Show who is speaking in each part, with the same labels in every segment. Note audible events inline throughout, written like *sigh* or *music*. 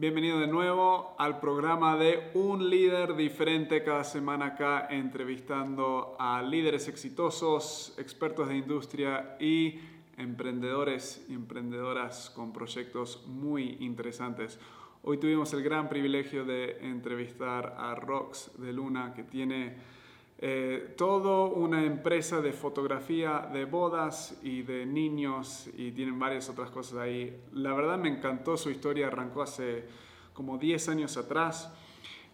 Speaker 1: Bienvenido de nuevo al programa de Un líder diferente cada semana acá entrevistando a líderes exitosos, expertos de industria y emprendedores y emprendedoras con proyectos muy interesantes. Hoy tuvimos el gran privilegio de entrevistar a Rox de Luna que tiene eh, todo una empresa de fotografía de bodas y de niños y tienen varias otras cosas ahí. La verdad me encantó su historia, arrancó hace como 10 años atrás.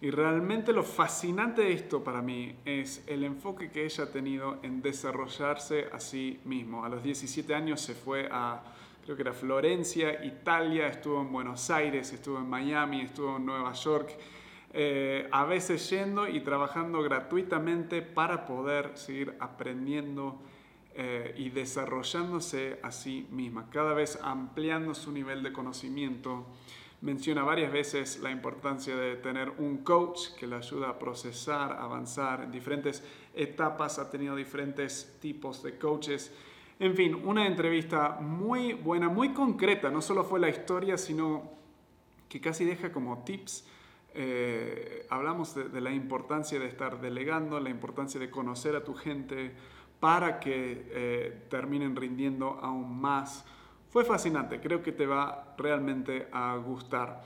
Speaker 1: Y realmente lo fascinante de esto para mí es el enfoque que ella ha tenido en desarrollarse a sí mismo. A los 17 años se fue a, creo que era Florencia, Italia, estuvo en Buenos Aires, estuvo en Miami, estuvo en Nueva York eh, a veces yendo y trabajando gratuitamente para poder seguir aprendiendo eh, y desarrollándose a sí misma, cada vez ampliando su nivel de conocimiento. Menciona varias veces la importancia de tener un coach que le ayuda a procesar, avanzar en diferentes etapas, ha tenido diferentes tipos de coaches. En fin, una entrevista muy buena, muy concreta, no solo fue la historia, sino que casi deja como tips eh, hablamos de, la importancia de estar delegando, la importancia de conocer a tu gente para que eh, terminen rindiendo aún más. Fue fascinante, creo que te va realmente a gustar.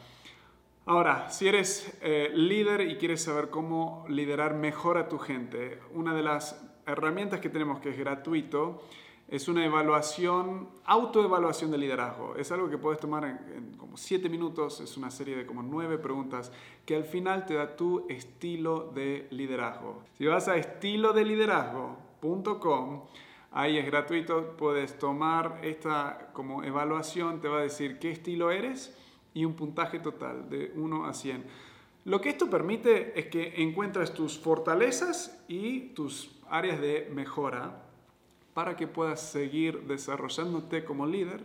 Speaker 1: Ahora, si eres eh, líder y quieres saber cómo liderar mejor a tu gente, una de las herramientas que tenemos que es gratuito es una evaluación, autoevaluación de liderazgo. Es algo que puedes tomar en, como siete minutos, es una serie de como nueve preguntas que al final te da tu estilo de liderazgo. Si vas a estilodeliderazgo.com, ahí es gratuito, puedes tomar esta como evaluación, te va a decir qué estilo eres y un puntaje total de 1 a 100. Lo que esto permite es que encuentres tus fortalezas y tus áreas de mejora para que puedas seguir desarrollándote como líder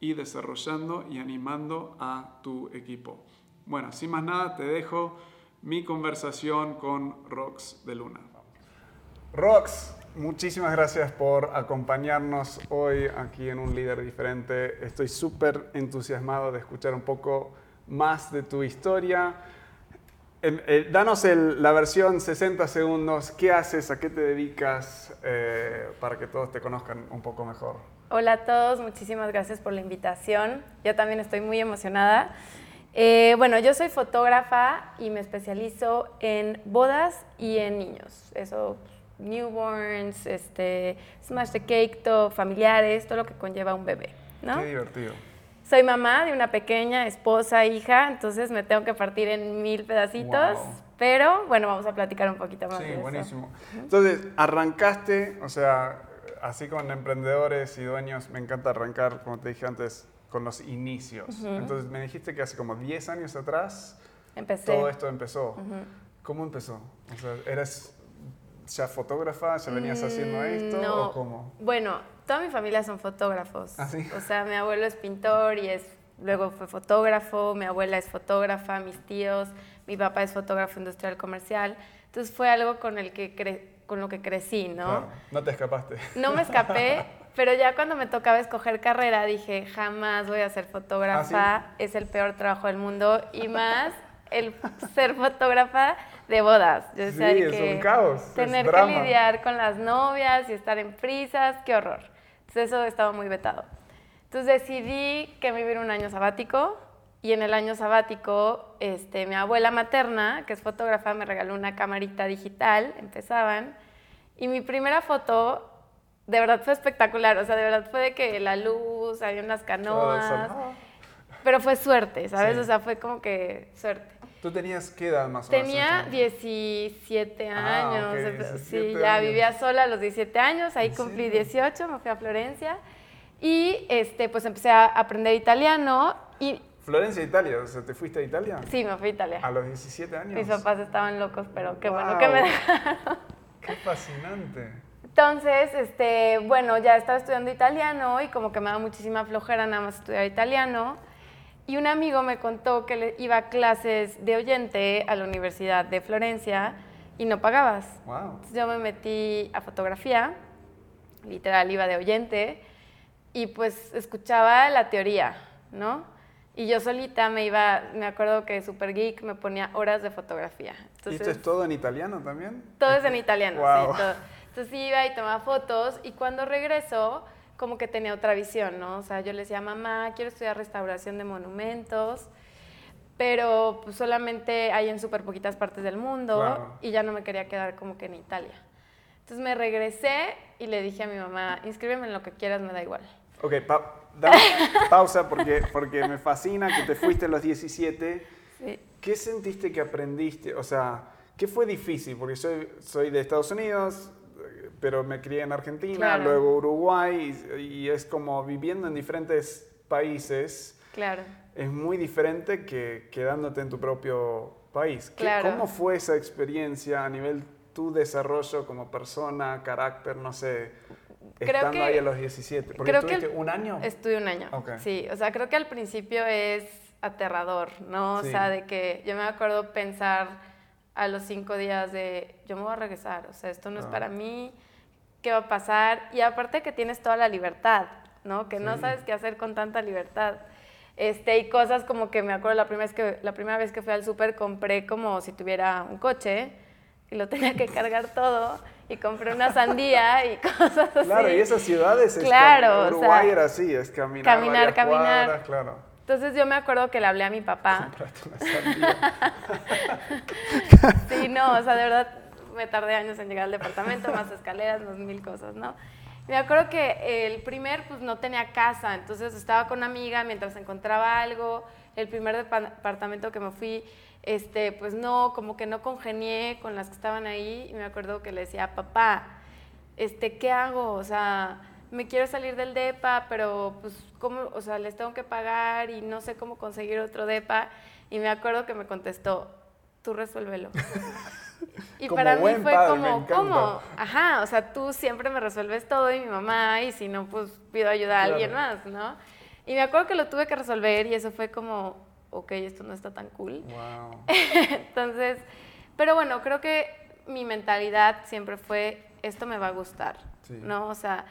Speaker 1: y desarrollando y animando a tu equipo. Bueno, sin más nada, te dejo mi conversación con Rox de Luna. Rox, muchísimas gracias por acompañarnos hoy aquí en Un Líder Diferente. Estoy súper entusiasmado de escuchar un poco más de tu historia eh, danos la versión 60 segundos. ¿Qué haces? ¿A qué te dedicas? Eh, para que todos te conozcan un poco mejor.
Speaker 2: Hola a todos, muchísimas gracias por la invitación. Yo también estoy muy emocionada. Eh, bueno, yo soy fotógrafa y me especializo en bodas y en niños. Eso, newborns, este, smash the cake, todo, familiares, todo lo que conlleva un bebé. ¿no?
Speaker 1: Qué divertido.
Speaker 2: Soy mamá de una pequeña, esposa, hija, entonces me tengo que partir en mil pedacitos. Pero bueno, vamos a platicar un poquito más.
Speaker 1: Sí, buenísimo. Entonces, arrancaste, o sea, así con emprendedores y dueños, me encanta arrancar, como te dije antes, con los inicios. Entonces, me dijiste que hace como 10 años atrás
Speaker 2: Empecé.
Speaker 1: todo esto empezó. ¿Cómo empezó? O sea, ¿eres ya fotógrafa? ¿Ya venías haciendo mm, esto?
Speaker 2: No.
Speaker 1: ¿O cómo?
Speaker 2: Bueno, toda mi familia son fotógrafos.
Speaker 1: ¿Ah, sí?
Speaker 2: O sea, mi abuelo es pintor y es, luego fue fotógrafo, mi abuela es fotógrafa, mis tíos, mi papá es fotógrafo industrial comercial. Entonces fue algo con, el que con lo que crecí, ¿no?
Speaker 1: No te escapaste.
Speaker 2: No me escapé, *laughs* pero ya cuando me tocaba escoger carrera dije, jamás voy a ser fotógrafa,
Speaker 1: ¿Ah,
Speaker 2: es el peor trabajo del mundo y más el ser fotógrafa de bodas.
Speaker 1: Yo sí, es un caos.
Speaker 2: Tener que lidiar con las novias y estar en prisas, qué horror. Entonces eso estaba muy vetado. Entonces decidí que me iba un año sabático y en el año sabático este, mi abuela materna, que es fotógrafa, me regaló una camarita digital, empezaban, y mi primera foto de verdad fue espectacular, o sea, de verdad fue de que la luz, había unas canoas, pero fue suerte, ¿sabes? O sea, fue como que suerte.
Speaker 1: ¿Tú tenías qué edad más
Speaker 2: o menos? Tenía 17 ah, años. sí, ya vivía sola a los 17 años, ahí cumplí 18, me fui a Florencia y este, pues empecé a aprender italiano y...
Speaker 1: Florencia, Italia, o sea, ¿te fuiste a Italia?
Speaker 2: Sí, me fui a Italia.
Speaker 1: ¿A los 17 años?
Speaker 2: Mis papás estaban locos, pero qué bueno que me dejaron.
Speaker 1: ¡Qué fascinante!
Speaker 2: Entonces, este, bueno, ya estaba estudiando italiano y como que me daba muchísima flojera nada más estudiar italiano. Y un amigo me contó que iba a clases de oyente a la Universidad de Florencia y no pagabas. Entonces yo me metí a fotografía, literal iba de oyente, y pues escuchaba la teoría, ¿no? Y yo solita me iba, me acuerdo que Super Geek me ponía horas de fotografía.
Speaker 1: ¿Y esto es todo en italiano también?
Speaker 2: Todo es en italiano, sí. Todo. Entonces iba y tomaba fotos y cuando regresó, como que tenía otra visión, ¿no? O sea, yo le decía, mamá, quiero estudiar restauración de monumentos, pero pues, solamente hay en súper poquitas partes del mundo y ya no me quería quedar como que en Italia. Entonces me regresé y le dije a mi mamá, inscríbeme en lo que quieras, me da igual.
Speaker 1: Ok, dame *laughs* pausa porque, porque me fascina que te fuiste a los 17. Sí. ¿Qué sentiste que aprendiste? O sea, ¿qué fue difícil? Porque soy, soy de Estados Unidos, pero me crié en Argentina, luego Uruguay, y, es como viviendo en diferentes países.
Speaker 2: Claro.
Speaker 1: Es muy diferente que quedándote en tu propio país. Claro. ¿Cómo fue esa experiencia a nivel tu desarrollo como persona, carácter, no sé? estando ahí a los 17. Porque
Speaker 2: creo
Speaker 1: que un año.
Speaker 2: Estuve un año. Sí, o sea, creo que al principio es aterrador, ¿no? O sea, de que yo me acuerdo pensar a los cinco días de yo me voy a regresar, o sea, esto no es para mí, ¿qué va a pasar? Y aparte que tienes toda la libertad, ¿no? Que no sabes qué hacer con tanta libertad. Este, y cosas como que me acuerdo la primera vez que, la primera vez que fui al súper compré como si tuviera un coche y lo tenía que cargar todo y compré una sandía y *laughs* cosas así.
Speaker 1: Claro, y esas ciudades, claro, Uruguay era así, es caminar,
Speaker 2: caminar, caminar. claro. Entonces yo me acuerdo que le hablé a mi papá. *laughs* sí, no, o sea, de verdad me tardé años en llegar al departamento, más escaleras, más mil cosas, ¿no? Me acuerdo que el primer, pues no tenía casa, entonces estaba con una amiga mientras encontraba algo. El primer departamento que me fui, este, pues no, como que no congenié con las que estaban ahí y me acuerdo que le decía, papá, este, ¿qué hago? O sea, me quiero salir del DEPA, pero pues, ¿cómo? O sea, les tengo que pagar y no sé cómo conseguir otro DEPA. Y me acuerdo que me contestó, tú resuélvelo. *laughs* y para mí fue como, ¿cómo? Ajá, o sea, tú siempre me resuelves todo y mi mamá, y si no, pues pido ayuda a alguien más, ¿no? Y me acuerdo que lo tuve que resolver y eso fue como, ok, esto no está tan cool. Wow. *laughs* Entonces, pero bueno, creo que mi mentalidad siempre fue, esto me va a gustar, ¿no? O sea,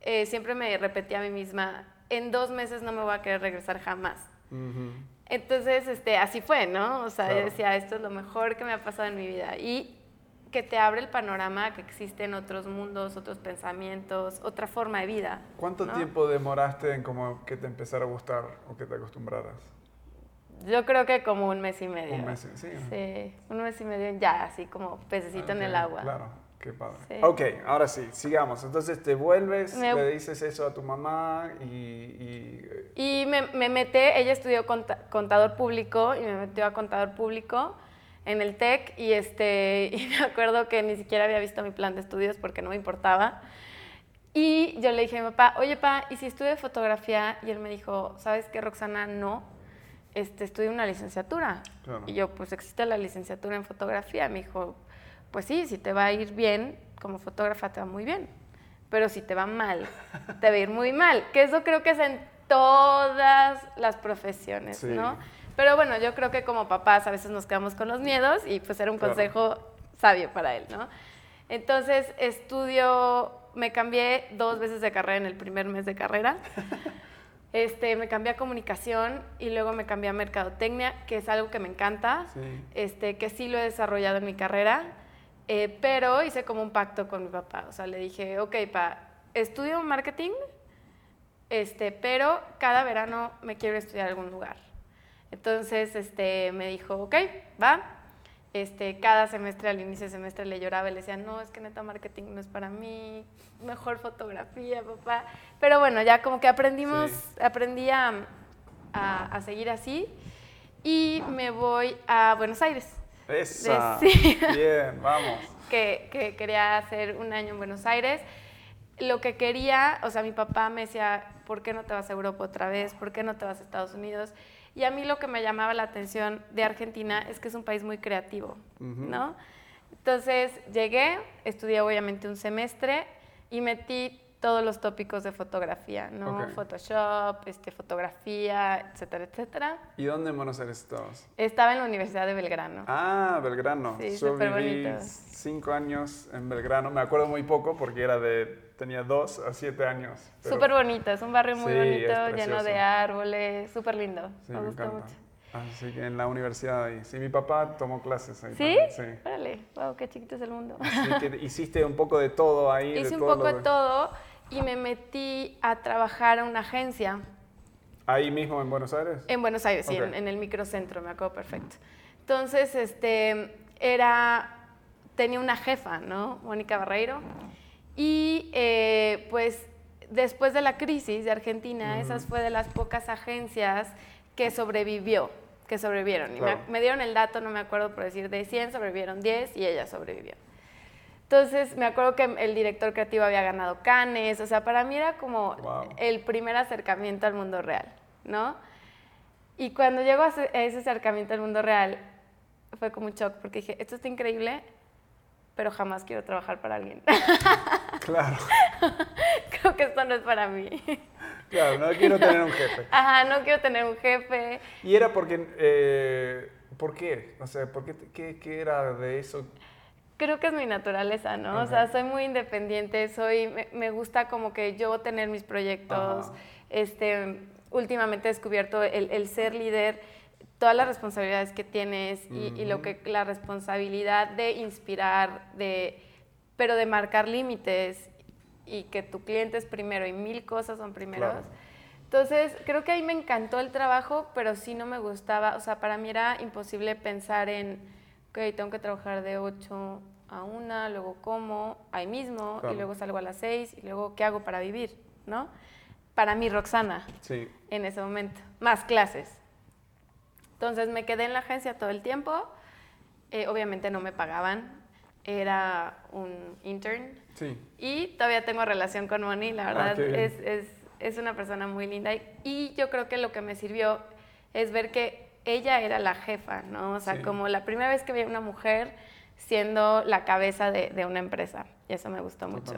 Speaker 2: eh, siempre me repetía a mí misma, en dos meses no me voy a querer regresar jamás. Entonces, este, así fue, ¿no? O sea, yo decía, esto es lo mejor que me ha pasado en mi vida. Y que te abre el panorama que existen otros mundos, otros pensamientos, otra forma de vida.
Speaker 1: ¿Cuánto tiempo demoraste en como que te empezara a gustar o que te acostumbraras?
Speaker 2: Yo creo que como un mes y medio.
Speaker 1: Un mes, sí.
Speaker 2: Sí, un mes y medio ya, así como pececito en el agua.
Speaker 1: Claro, qué padre. Ok, ahora sí, sigamos. Entonces te vuelves, le dices eso a tu mamá y...
Speaker 2: Y, me, me mete, ella estudió contador público y me metió a contador público en el TEC y, este, *laughs* y me acuerdo que ni siquiera había visto mi plan de estudios porque no me importaba. Y yo le dije a mi papá, oye, pa, ¿y si estudio fotografía? Y él me dijo, ¿sabes qué, Roxana? No, este, estudio una licenciatura. Y yo, pues existe la licenciatura en fotografía. Me dijo, pues sí, si te va a ir bien, como fotógrafa te va muy bien. Pero si te va mal, *laughs* te va a ir muy mal. Que eso creo que es en todas las profesiones, ¿no? Pero bueno, yo creo que como papás a veces nos quedamos con los miedos y pues era un consejo sabio para él, ¿no? Entonces estudio, me cambié dos veces de carrera en el primer mes de carrera. *laughs* Este, me cambié a comunicación y luego me cambié a mercadotecnia, que es algo que me encanta, Este, que sí lo he desarrollado en mi carrera, eh, pero hice como un pacto con mi papá. O sea, le dije, ok, pa, estudio marketing, este, pero cada verano me quiero estudiar algún lugar. Entonces este, me dijo, ok, va, este, cada semestre, al inicio del semestre, le lloraba y le decía, no, es que neta marketing no es para mí, mejor fotografía, papá. Pero bueno, ya como que aprendimos, aprendí a, a, seguir así y me voy a Buenos Aires.
Speaker 1: Esa. Sí. Bien, vamos.
Speaker 2: que, que quería hacer un año en Buenos Aires. Lo que quería, o sea, mi papá me decía, ¿por qué no te vas a Europa otra vez? ¿Por qué no te vas a Estados Unidos? Y a mí lo que me llamaba la atención de Argentina es que es un país muy creativo, ¿no? Entonces llegué, estudié obviamente un semestre y metí todos los tópicos de fotografía, ¿no? Photoshop, este, fotografía, etcétera, etcétera.
Speaker 1: ¿Y dónde en Buenos Aires estabas?
Speaker 2: Estaba en la Universidad de Belgrano.
Speaker 1: Ah, Belgrano. Sí, súper bonito. cinco años en Belgrano. Me acuerdo muy poco porque era de tenía dos a siete años.
Speaker 2: Súper bonito, es un barrio muy bonito, lleno de árboles, súper lindo. me, gusta mucho.
Speaker 1: Así que en la universidad ahí. Sí, mi papá tomó clases ahí.
Speaker 2: ¿Sí? Sí. Órale, wow, qué chiquito es el mundo.
Speaker 1: Así que hiciste un poco de todo ahí. *laughs*
Speaker 2: Hice un poco de todo y me metí a trabajar a una agencia.
Speaker 1: ¿Ahí mismo en Buenos Aires?
Speaker 2: En Buenos Aires, sí, en, en, el microcentro, me acuerdo perfecto. Entonces, este, era, tenía una jefa, ¿no? Mónica Barreiro. Y eh, pues después de la crisis de Argentina, esas fue de las pocas agencias que sobrevivió, que sobrevivieron. Y me, dieron el dato, no me acuerdo por decir, de 100 sobrevivieron 10 y ella sobrevivió. Entonces me acuerdo que el director creativo había ganado Cannes, o sea, para mí era como el primer acercamiento al mundo real, ¿no? Y cuando llego a ese acercamiento al mundo real, fue como un shock, porque dije, esto está increíble, pero jamás quiero trabajar para alguien. *laughs*
Speaker 1: Claro. *laughs*
Speaker 2: Creo que esto no es para mí.
Speaker 1: Claro, no quiero tener un jefe. *laughs*
Speaker 2: Ajá, no quiero tener un jefe.
Speaker 1: Y era porque, eh, ¿por qué? O sea, ¿por qué, qué, era de eso?
Speaker 2: Creo que es mi naturaleza, ¿no? O sea, soy muy independiente, soy, me, gusta como que yo tener mis proyectos. Este, últimamente he descubierto el, el ser líder todas las responsabilidades que tienes y, lo que la responsabilidad de inspirar, de, pero de marcar límites y que tu cliente es primero y mil cosas son primeros. Entonces, creo que ahí me encantó el trabajo, pero sí no me gustaba, o sea, para mí era imposible pensar en, tengo que trabajar de 8 a 1, luego como ahí mismo, y luego salgo a las 6, y luego, ¿qué hago para vivir? ¿No? Para mí, Roxana, sí. en ese momento, más clases. Entonces me quedé en la agencia todo el tiempo. Eh, obviamente no me pagaban. Era un intern. Sí. Y todavía tengo relación con Moni, la ah, verdad. es, es, es, una persona muy linda. Y yo creo que lo que me sirvió es ver que ella era la jefa, ¿no? O sea, como la primera vez que vi a una mujer siendo la cabeza de, de una empresa. Y eso me gustó mucho.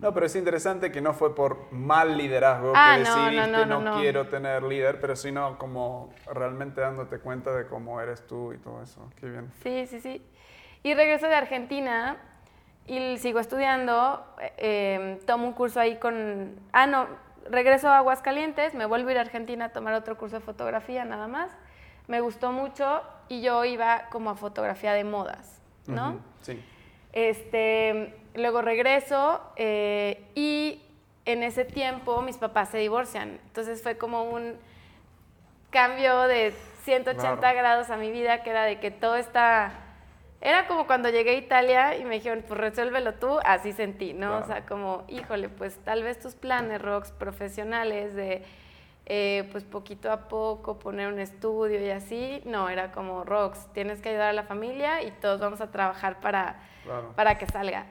Speaker 1: No, pero es interesante que no fue por mal liderazgo que ah, decidiste no, quiero tener líder, pero sino como realmente dándote cuenta de cómo eres tú y todo eso. Qué bien.
Speaker 2: Sí, sí, sí. Y regreso de Argentina y sigo estudiando, eh, tomo un curso ahí con... Ah, no, regreso a Aguascalientes, me vuelvo a ir a Argentina a tomar otro curso de fotografía nada más. Me gustó mucho y yo iba como a fotografía de modas, ¿no? sí. Este, luego regreso eh, y en ese tiempo mis papás se divorcian. Entonces fue como un cambio de 180 grados a mi vida, que era de que todo está... Era como cuando llegué a Italia y me dijeron, pues resuélvelo tú, así sentí, ¿no? O sea, como, híjole, pues tal vez tus planes, Rocks, profesionales de, eh, pues poquito a poco poner un estudio y así, no, era como, Rocks, tienes que ayudar a la familia y todos vamos a trabajar para, para que salga.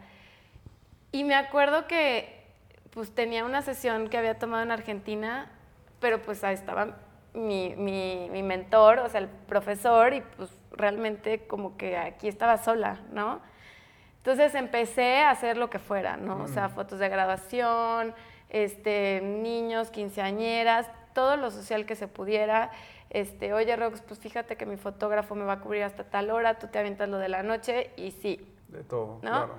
Speaker 2: Y me acuerdo que pues tenía una sesión que había tomado en Argentina, pero pues ahí estaba mi, mi, mentor, o sea, el profesor, y pues realmente como que aquí estaba sola, ¿no? Entonces empecé a hacer lo que fuera, ¿no? O sea, mm. fotos de graduación, este, niños, quinceañeras, todo lo social que se pudiera. Este, oye, Rox, pues fíjate que mi fotógrafo me va a cubrir hasta tal hora, tú te avientas lo de la noche y sí.
Speaker 1: De todo, claro.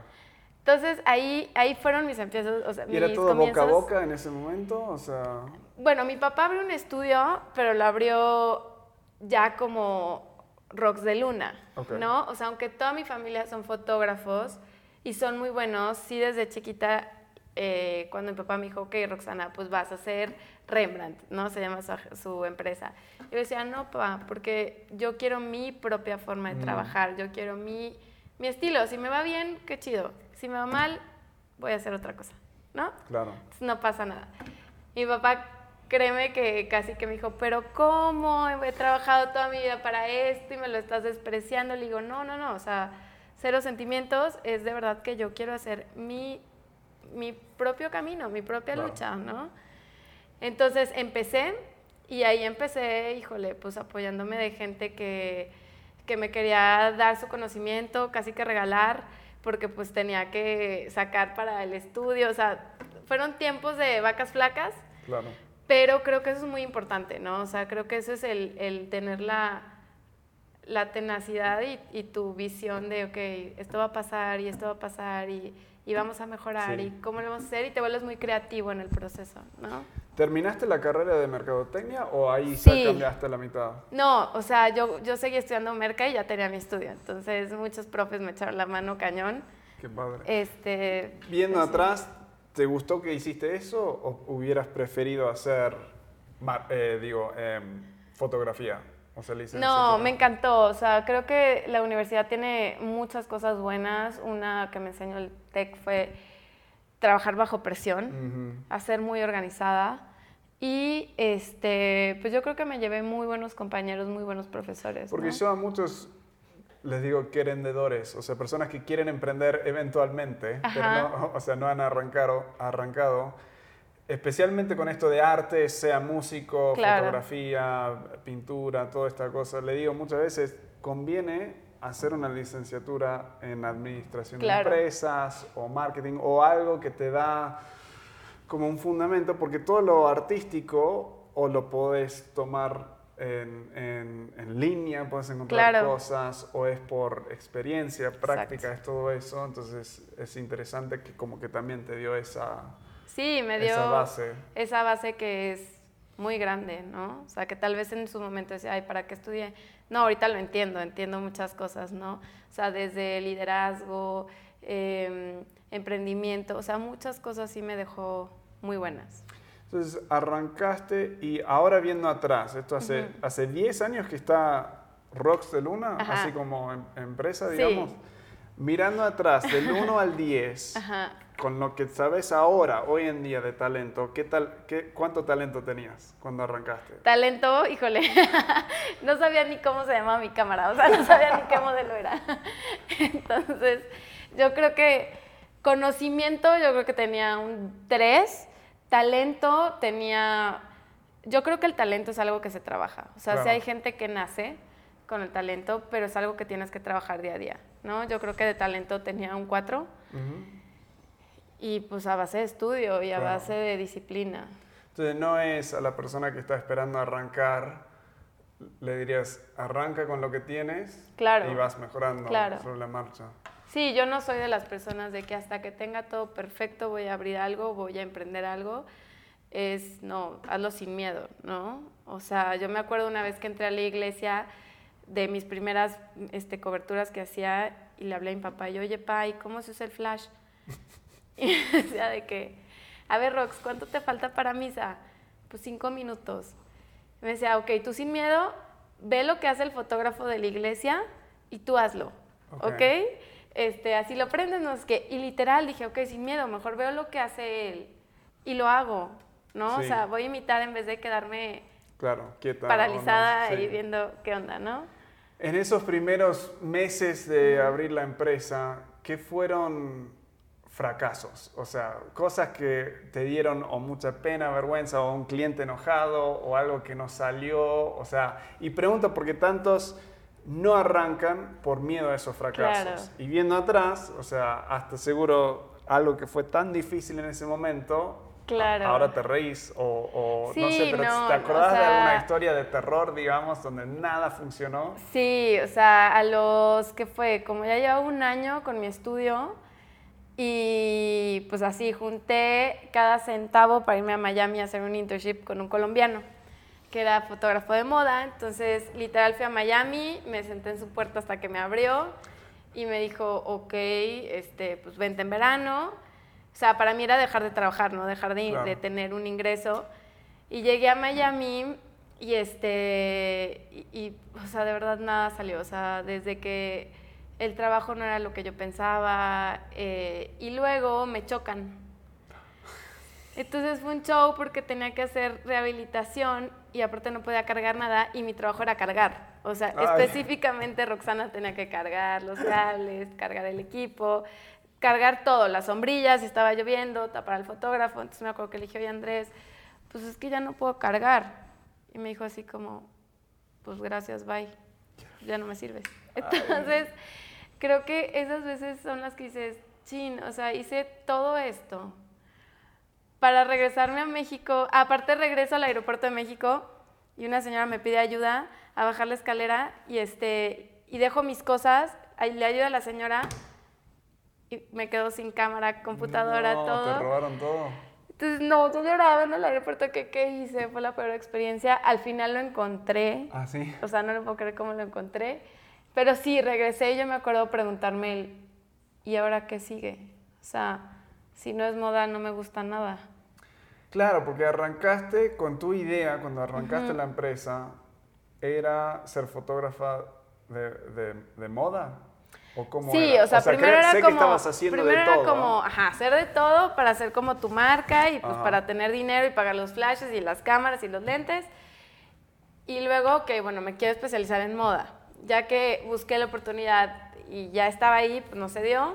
Speaker 2: Entonces ahí, ahí fueron mis empiezos. O sea,
Speaker 1: ¿Y era todo boca a boca en ese momento? O sea...
Speaker 2: Bueno, mi papá abrió un estudio, pero lo abrió ya como Rocks de Luna, ¿no? O sea, aunque toda mi familia son fotógrafos y son muy buenos, sí desde chiquita, eh, cuando mi papá me dijo, ok, Roxana, pues vas a hacer Rembrandt, ¿no? Se llama su, empresa. Yo decía, no, papá, porque yo quiero mi propia forma de mm. trabajar, yo quiero mi, mi estilo. Si me va bien, qué chido si me va mal, voy a hacer otra cosa, ¿no?
Speaker 1: Claro.
Speaker 2: no pasa nada. Mi papá, créeme que casi que me dijo, pero ¿cómo? He trabajado toda mi vida para esto y me lo estás despreciando. Le digo, no, no, no, o sea, cero sentimientos, es de verdad que yo quiero hacer mi, mi propio camino, mi propia lucha, ¿no? Entonces empecé y ahí empecé, híjole, pues apoyándome de gente que, que me quería dar su conocimiento, casi que regalar porque pues tenía que sacar para el estudio, o sea, fueron tiempos de vacas flacas, claro. pero creo que eso es muy importante, ¿no? O sea, creo que eso es el, el tener la, la tenacidad y, y, tu visión de, ok, esto va a pasar y esto va a pasar y, y vamos a mejorar
Speaker 1: Sí.
Speaker 2: y cómo lo vamos a hacer y te vuelves muy creativo en el proceso, ¿no?
Speaker 1: ¿Terminaste la carrera de mercadotecnia o ahí
Speaker 2: Sí.
Speaker 1: ya cambiaste la mitad?
Speaker 2: No, o sea, yo, yo seguí estudiando merca y ya tenía mi estudio, entonces muchos profes me echaron la mano cañón.
Speaker 1: Qué padre.
Speaker 2: Este,
Speaker 1: Viendo
Speaker 2: pues,
Speaker 1: atrás, ¿te gustó que hiciste eso o hubieras preferido hacer, eh, digo, em, fotografía? O sea,
Speaker 2: No, me encantó. O sea, creo que la universidad tiene muchas cosas buenas. Una que me enseñó el TEC fue trabajar bajo presión,
Speaker 1: Ujú.
Speaker 2: a ser muy organizada. Y este, pues yo creo que me llevé muy buenos compañeros, muy buenos profesores.
Speaker 1: Porque
Speaker 2: ¿no?
Speaker 1: yo a muchos les digo querendedores, o sea, personas que quieren emprender eventualmente, pero no, *laughs* o sea, no han arrancado, arrancado, especialmente con esto de arte, sea músico,
Speaker 2: Claro.
Speaker 1: fotografía, pintura, toda esta cosa. Le digo muchas veces, conviene hacer una licenciatura en administración
Speaker 2: Claro.
Speaker 1: de empresas o marketing o algo que te da como un fundamento, porque todo lo artístico o lo podés tomar en, en- en línea, puedes encontrar
Speaker 2: Claro.
Speaker 1: cosas, o es por experiencia, práctica, es todo eso, entonces es interesante que como que también te dio esa,
Speaker 2: Sí, me dio
Speaker 1: esa base.
Speaker 2: esa base que es muy grande, ¿no? O sea, que tal vez en su momento decía, ay, ¿para qué estudié? No, ahorita lo entiendo, entiendo muchas cosas, ¿no? O sea, desde liderazgo, em, emprendimiento, o sea, muchas cosas sí me dejó muy buenas.
Speaker 1: Entonces arrancaste y ahora viendo atrás, esto hace,
Speaker 2: Ujú.
Speaker 1: hace 10 años que está Rox de Luna,
Speaker 2: Ajá.
Speaker 1: así como em- empresa,
Speaker 2: Sí.
Speaker 1: digamos. Mirando atrás, del 1 al 10,
Speaker 2: Ajá.
Speaker 1: Con lo que sabes ahora, hoy en día de talento, ¿qué tal, qué, ¿cuánto talento tenías cuando arrancaste?
Speaker 2: Talento, híjole, *laughs* no sabía ni cómo se llamaba mi cámara, o sea, no sabía ni qué modelo era. *laughs* Entonces, yo creo que conocimiento, yo creo que tenía un 3, talento tenía, yo creo que el talento es algo que se trabaja, o sea,
Speaker 1: Claro.
Speaker 2: si hay gente que nace con el talento, pero es algo que tienes que trabajar día a día, ¿no? Yo creo que de talento tenía un 4
Speaker 1: Ujú.
Speaker 2: Y pues a base de estudio y a
Speaker 1: Claro.
Speaker 2: base de disciplina.
Speaker 1: Entonces no es a la persona que está esperando arrancar, le dirías, arranca con lo que tienes
Speaker 2: Claro.
Speaker 1: y vas mejorando
Speaker 2: Claro.
Speaker 1: sobre la marcha.
Speaker 2: Sí, yo no soy de las personas de que hasta que tenga todo perfecto voy a abrir algo, voy a emprender algo. Es, no, hazlo sin miedo, ¿no? O sea, yo me acuerdo una vez que entré a la iglesia de mis primeras este, coberturas que hacía y le hablé a mi papá y yo, oye, pa, ¿y cómo se usa el flash? *laughs* *laughs* Y me decía de que, a ver, Rox, ¿cuánto te falta para misa? Pues cinco minutos. Y me decía, ok, tú sin miedo, ve lo que hace el fotógrafo de la iglesia y tú hazlo,
Speaker 1: Ok.
Speaker 2: ¿ok? Este, así lo aprendes, no es que, y literal dije, ok, sin miedo, mejor veo lo que hace él y lo hago, ¿no? O
Speaker 1: Sí.
Speaker 2: sea, voy a imitar en vez de quedarme
Speaker 1: Claro, quieta. o
Speaker 2: paralizada
Speaker 1: no, sí.
Speaker 2: y viendo qué onda, ¿no?
Speaker 1: En esos primeros meses de abrir la empresa, ¿qué fueron fracasos? O sea, cosas que te dieron o mucha pena, vergüenza, o un cliente enojado, o algo que no salió. O sea, y pregunto porque tantos no arrancan por miedo a esos fracasos.
Speaker 2: Claro.
Speaker 1: Y viendo atrás, o sea, hasta seguro algo que fue tan difícil en ese momento.
Speaker 2: Claro.
Speaker 1: Ahora te reís o, o no sé, pero
Speaker 2: no,
Speaker 1: ¿te acordás
Speaker 2: o
Speaker 1: de alguna historia de terror, digamos, donde nada funcionó?
Speaker 2: Sí, o sea, a los que fue, como ya llevaba un año con mi estudio y pues así junté cada centavo para irme a Miami a hacer un internship con un colombiano que era fotógrafo de moda, entonces literal fui a Miami, me senté en su puerta hasta que me abrió y me dijo, ok, este, pues vente en verano. O sea, para mí era dejar de trabajar, no dejar de,
Speaker 1: Claro.
Speaker 2: de tener un ingreso. Y llegué a Miami y este, y, y, o sea, de verdad nada salió. O sea, desde que el trabajo no era lo que yo pensaba eh, y luego me chocan. Entonces fue un show porque tenía que hacer rehabilitación y aparte no podía cargar nada y mi trabajo era cargar. O sea,
Speaker 1: Ay.
Speaker 2: específicamente Roxana tenía que cargar los cables, cargar el equipo, cargar todo, las sombrillas, si estaba lloviendo, tapar al fotógrafo. Entonces me acuerdo que le dije, oye Andrés, pues es que ya no puedo cargar. Y me dijo así como, pues gracias, bye, ya no me sirves. Entonces, creo que esas veces son las que dices, chin, o sea, hice todo esto para regresarme a México. Aparte regreso al aeropuerto de México y una señora me pide ayuda a bajar la escalera y este y dejo mis cosas, le ayudo a la señora y me quedo sin cámara, computadora,
Speaker 1: No,
Speaker 2: todo.
Speaker 1: Te robaron todo.
Speaker 2: Entonces, no, yo lloraba en el aeropuerto, que qué hice? Fue la peor experiencia. Al final lo encontré.
Speaker 1: Ah, sí.
Speaker 2: O sea, no lo puedo creer cómo lo encontré. Pero sí, regresé y yo me acuerdo preguntarme, el, ¿y ahora qué sigue? O sea, si no es moda, no me gusta nada.
Speaker 1: Claro, porque arrancaste con tu idea, cuando arrancaste la empresa, era ser fotógrafa de, de- de moda. ¿O cómo
Speaker 2: Sí,
Speaker 1: era?
Speaker 2: o sea, primero era
Speaker 1: sé
Speaker 2: como,
Speaker 1: que estabas haciendo
Speaker 2: primero
Speaker 1: de
Speaker 2: era como, ajá, hacer de todo para hacer como tu marca y pues
Speaker 1: Ajá.
Speaker 2: para tener dinero y pagar los flashes y las cámaras y los lentes. Y luego que, bueno, me quiero especializar en moda. Ya que busqué la oportunidad y ya estaba ahí, pues no se dio.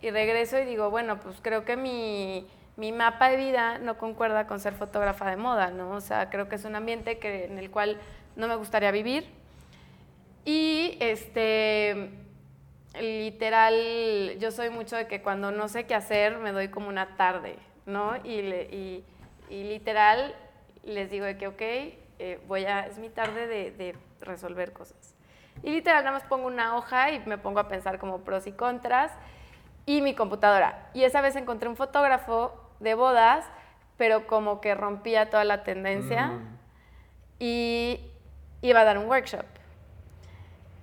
Speaker 2: Y regreso y digo, bueno, pues creo que mi, mi mapa de vida no concuerda con ser fotógrafa de moda, ¿no? O sea, creo que es un ambiente que, en el cual no me gustaría vivir. Y este, literal, yo soy mucho de que cuando no sé qué hacer, me doy como una tarde, ¿no? Y, y- y literal les digo de que, ok, eh, voy a, es mi tarde de, de resolver cosas. Y literal nada más pongo una hoja y me pongo a pensar como pros y contras y mi computadora. Y esa vez encontré un fotógrafo de bodas, pero como que rompía toda la tendencia
Speaker 1: Mm.
Speaker 2: y iba a dar un workshop.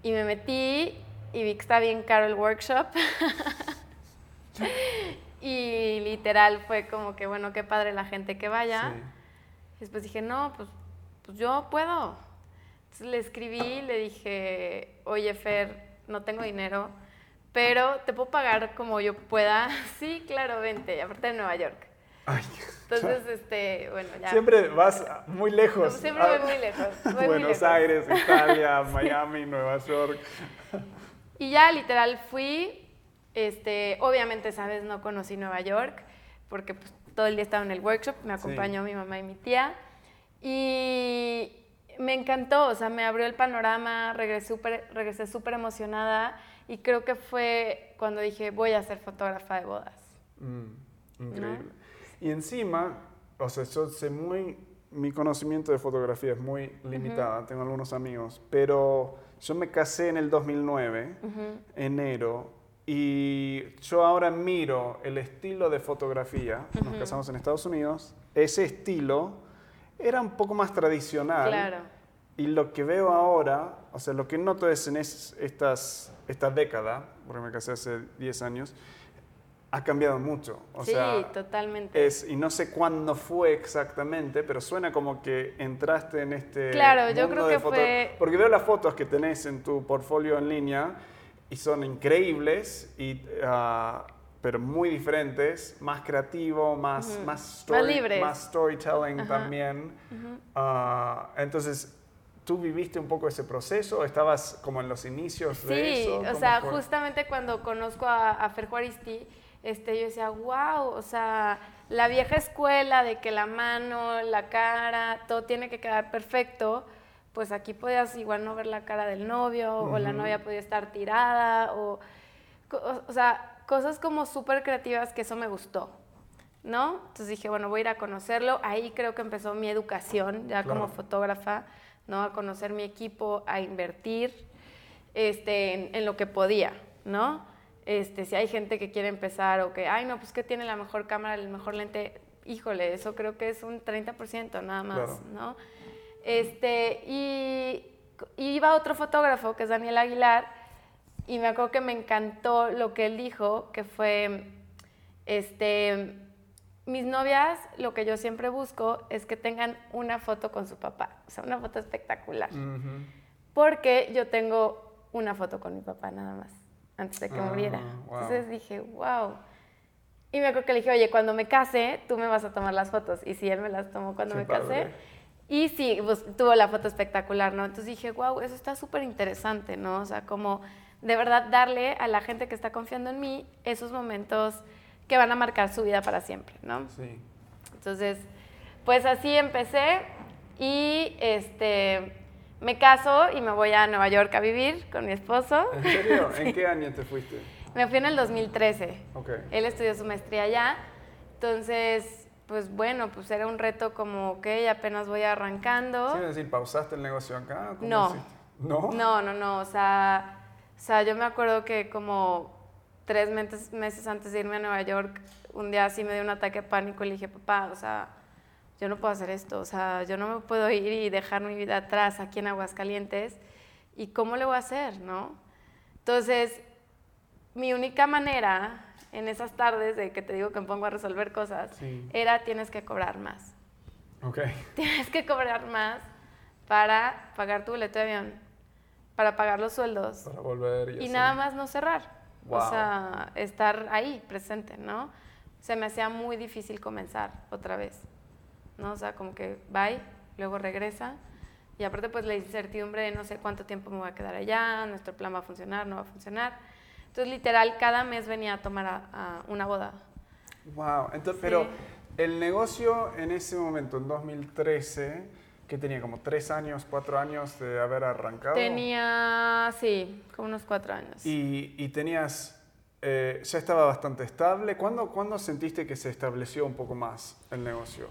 Speaker 2: Y me metí y vi que está bien caro el workshop. *laughs* y literal fue como que, bueno, qué padre la gente que vaya.
Speaker 1: Sí.
Speaker 2: Después dije, no, pues, pues yo puedo. Entonces le escribí, le dije, oye Fer, no tengo dinero, pero te puedo pagar como yo pueda. *laughs* sí, claro, vente, aparte de Nueva York.
Speaker 1: Ay,
Speaker 2: Entonces, este, bueno, ya.
Speaker 1: Siempre vas muy lejos.
Speaker 2: Siempre voy muy lejos, voy muy
Speaker 1: Buenos
Speaker 2: lejos.
Speaker 1: Aires, *laughs* Italia, Miami, Nueva York.
Speaker 2: Y ya literal fui, este, obviamente, sabes, no conocí Nueva York, porque pues, todo el día estaba en el workshop, me acompañó mi mamá y mi tía, y me encantó, o sea, me abrió el panorama, regresé súper regresé súper emocionada, y creo que fue cuando dije, voy a ser fotógrafa de bodas.
Speaker 1: Mm, increíble. Y encima, o sea, yo sé muy, mi conocimiento de fotografía es muy limitada, tengo algunos amigos, pero yo me casé en el 2009, enero, y yo ahora miro el estilo de fotografía, nos casamos en Estados Unidos, ese estilo era un poco más tradicional.
Speaker 2: Claro.
Speaker 1: Y lo que veo ahora, o sea, lo que noto es en es- estas, esta década, porque me casé hace 10 años, ha cambiado mucho. O
Speaker 2: sí,
Speaker 1: sea,
Speaker 2: totalmente.
Speaker 1: es, y no sé cuándo fue exactamente, pero suena como que entraste en este.
Speaker 2: Claro, yo
Speaker 1: mundo
Speaker 2: creo
Speaker 1: de
Speaker 2: que
Speaker 1: foto-
Speaker 2: fue-
Speaker 1: Porque veo las fotos que tenés en tu portfolio en línea y son increíbles, y, ah, pero muy diferentes, más creativo, más, más, story-
Speaker 2: libres.
Speaker 1: más storytelling
Speaker 2: Ajá.
Speaker 1: también. Ah, entonces, ¿tú viviste un poco ese proceso? ¿Estabas como en los inicios de
Speaker 2: Sí,
Speaker 1: eso?
Speaker 2: o
Speaker 1: ¿Cómo
Speaker 2: sea,
Speaker 1: fue?
Speaker 2: justamente cuando conozco a, a Fer Juaristi, este, yo decía, wow, o sea, la vieja escuela de que la mano, la cara, todo tiene que quedar perfecto, pues aquí podías igual no ver la cara del novio, o la novia podía estar tirada, o, o, o sea, cosas como súper creativas que eso me gustó, ¿no? Entonces dije, bueno, voy a ir a conocerlo. Ahí creo que empezó mi educación, ya como
Speaker 1: Claro.
Speaker 2: fotógrafa, ¿no? A conocer mi equipo, a invertir este, en, en lo que podía, ¿no? Este, si hay gente que quiere empezar o que, ay, no, pues que tiene la mejor cámara, el mejor lente, híjole, eso creo que es un 30% nada más,
Speaker 1: Claro.
Speaker 2: ¿no? Este, y, y iba otro fotógrafo, que es Daniel Aguilar, y me acuerdo que me encantó lo que él dijo, que fue, este, mis novias, lo que yo siempre busco es que tengan una foto con su papá, o sea, una foto espectacular.
Speaker 1: Ujú.
Speaker 2: Porque yo tengo una foto con mi papá nada más, antes de que
Speaker 1: Ah,
Speaker 2: muriera.
Speaker 1: wow.
Speaker 2: Entonces dije, wow. Y me acuerdo que le dije, oye, cuando me case, tú me vas a tomar las fotos. Y sí, él me las tomó cuando
Speaker 1: Qué
Speaker 2: me casé. Y sí, pues, tuvo la foto espectacular, ¿no? Entonces dije, wow, eso está súper interesante, ¿no? O sea, como de verdad darle a la gente que está confiando en mí esos momentos que van a marcar su vida para siempre, ¿no?
Speaker 1: Sí.
Speaker 2: Entonces, pues así empecé y este, me caso y me voy a Nueva York a vivir con mi esposo.
Speaker 1: ¿En serio? *laughs* ¿En qué año te fuiste?
Speaker 2: Me fui en el 2013.
Speaker 1: Ok.
Speaker 2: Él estudió su maestría allá. Entonces, pues bueno, pues era un reto como, ok, apenas voy arrancando.
Speaker 1: ¿Sí, es decir, pausaste el negocio acá? ¿Cómo
Speaker 2: No.
Speaker 1: hiciste? ¿No?
Speaker 2: No, no, no, o sea, o sea, yo me acuerdo que como tres meses, antes de irme a Nueva York, un día así me dio un ataque de pánico y le dije, papá, o sea, yo no puedo hacer esto, o sea, yo no me puedo ir y dejar mi vida atrás aquí en Aguascalientes, ¿y cómo le voy a hacer, no? Entonces, mi única manera en esas tardes de que te digo que me pongo a resolver cosas, era tienes que cobrar más.
Speaker 1: Ok. *laughs*
Speaker 2: Tienes que cobrar más para pagar tu boleto de avión, para pagar los sueldos.
Speaker 1: Para volver
Speaker 2: y, y nada más no cerrar. O sea, estar ahí, presente, ¿no? Se me hacía muy difícil comenzar otra vez, ¿no? O sea, como que bye, luego regresa. Y aparte, pues la incertidumbre de no sé cuánto tiempo me voy a quedar allá, nuestro plan va a funcionar, no va a funcionar. Entonces, literal, cada mes venía a tomar a, una boda.
Speaker 1: Wow, entonces, pero el negocio en ese momento, en 2013, que tenía como tres años, cuatro años de haber arrancado.
Speaker 2: Tenía, sí, como unos cuatro años.
Speaker 1: Y, tenías, eh, ya estaba bastante estable. ¿Cuándo, ¿Cuándo sentiste que se estableció un poco más el negocio?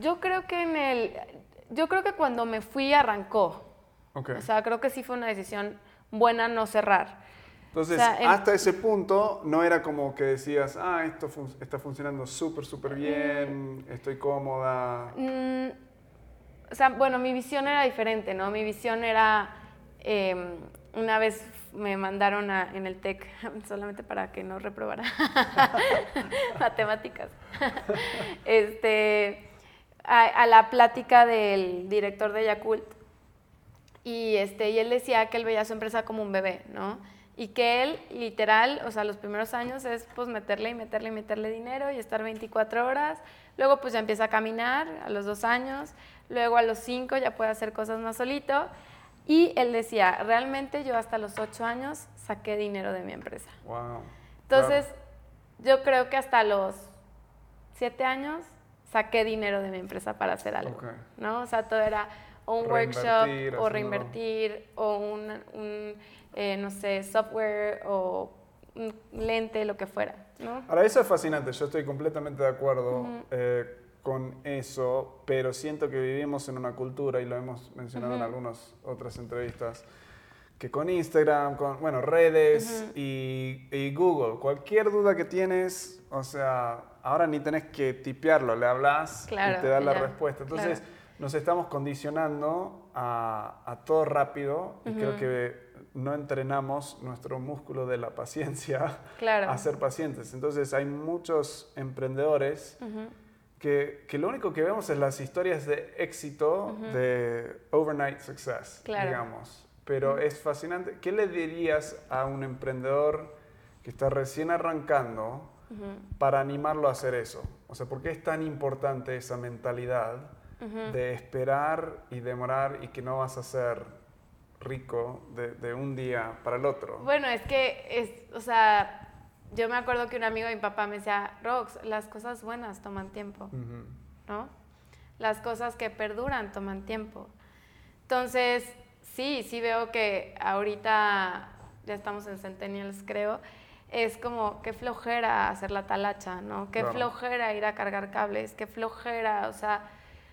Speaker 2: Yo creo que en el, yo creo que cuando me fui arrancó. Okay. O sea, creo que sí fue una decisión buena no cerrar.
Speaker 1: Entonces, hasta ese punto no era como que decías, ah, esto está funcionando súper, súper bien, estoy cómoda.
Speaker 2: Mm, o sea, bueno, mi visión era diferente, ¿no? Mi visión era, em, una vez me mandaron en el TEC, *laughs* solamente para que no reprobara *laughs* matemáticas, *laughs* este, a, la plática del director de Yakult. Y, este, y él decía que él veía a su empresa como un bebé, ¿no? Y que él, literal, o sea, los primeros años es pues meterle y meterle y meterle dinero y estar 24 horas. Luego pues ya empieza a caminar a los dos años. Luego a los cinco ya puede hacer cosas más solito. Y él decía, realmente yo hasta los ocho años saqué dinero de mi empresa.
Speaker 1: Wow.
Speaker 2: Entonces, yo creo que hasta los siete años saqué dinero de mi empresa para hacer algo. ¿No? O sea, todo era un workshop o reinvertir o un, eh, no sé, software o un lente, lo que fuera. ¿no?
Speaker 1: Ahora, eso es fascinante. Yo estoy completamente de acuerdo con eso, pero siento que vivimos en una cultura, y lo hemos mencionado en algunas otras entrevistas, que con Instagram, con, bueno, redes y, Google, cualquier duda que tienes, o sea, ahora ni tenés que tipearlo, le hablas y te da la respuesta. Entonces, nos estamos condicionando a, todo rápido y creo que no entrenamos nuestro músculo de la paciencia *laughs* a ser pacientes. Entonces, hay muchos emprendedores que, lo único que vemos es las historias de éxito de overnight success, digamos. Pero es fascinante. ¿Qué le dirías a un emprendedor que está recién arrancando para animarlo a hacer eso? O sea, ¿por qué es tan importante esa mentalidad de esperar y demorar y que no vas a ser rico de, de un día para el otro?
Speaker 2: Bueno, es que, es, o sea, yo me acuerdo que un amigo de mi papá me decía, Rox, las cosas buenas toman tiempo, ¿no? Las cosas que perduran toman tiempo. Entonces, sí, sí veo que ahorita ya estamos en Centennials, creo, es como qué flojera hacer la talacha, ¿no? Qué flojera ir a cargar cables, qué flojera, o sea,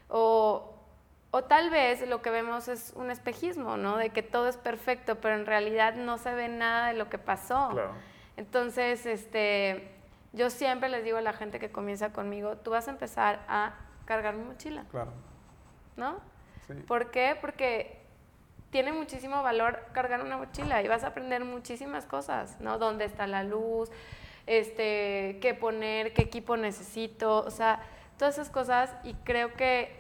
Speaker 2: o, o tal vez lo que vemos es un espejismo, ¿no? De que todo es perfecto, pero en realidad no se ve nada de lo que pasó. Claro. Entonces, este, yo siempre les digo a la gente que comienza conmigo, tú vas a empezar a cargar mi mochila.
Speaker 1: Claro.
Speaker 2: ¿No? Sí. ¿Por qué? Porque tiene muchísimo valor cargar una mochila y vas a aprender muchísimas cosas, ¿no? ¿Dónde está la luz? Este, qué poner, qué equipo necesito, o sea, todas esas cosas y creo que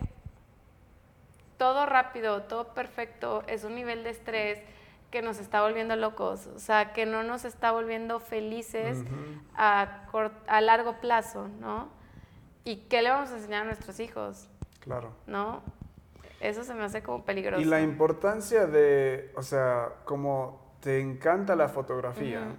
Speaker 2: todo rápido, todo perfecto, es un nivel de estrés que nos está volviendo locos, o sea, que no nos está volviendo felices a, a largo plazo, ¿no? ¿Y qué le vamos a enseñar a nuestros hijos?
Speaker 1: Claro.
Speaker 2: ¿No? Eso se me hace como peligroso.
Speaker 1: Y la importancia de, o sea, como te encanta la fotografía,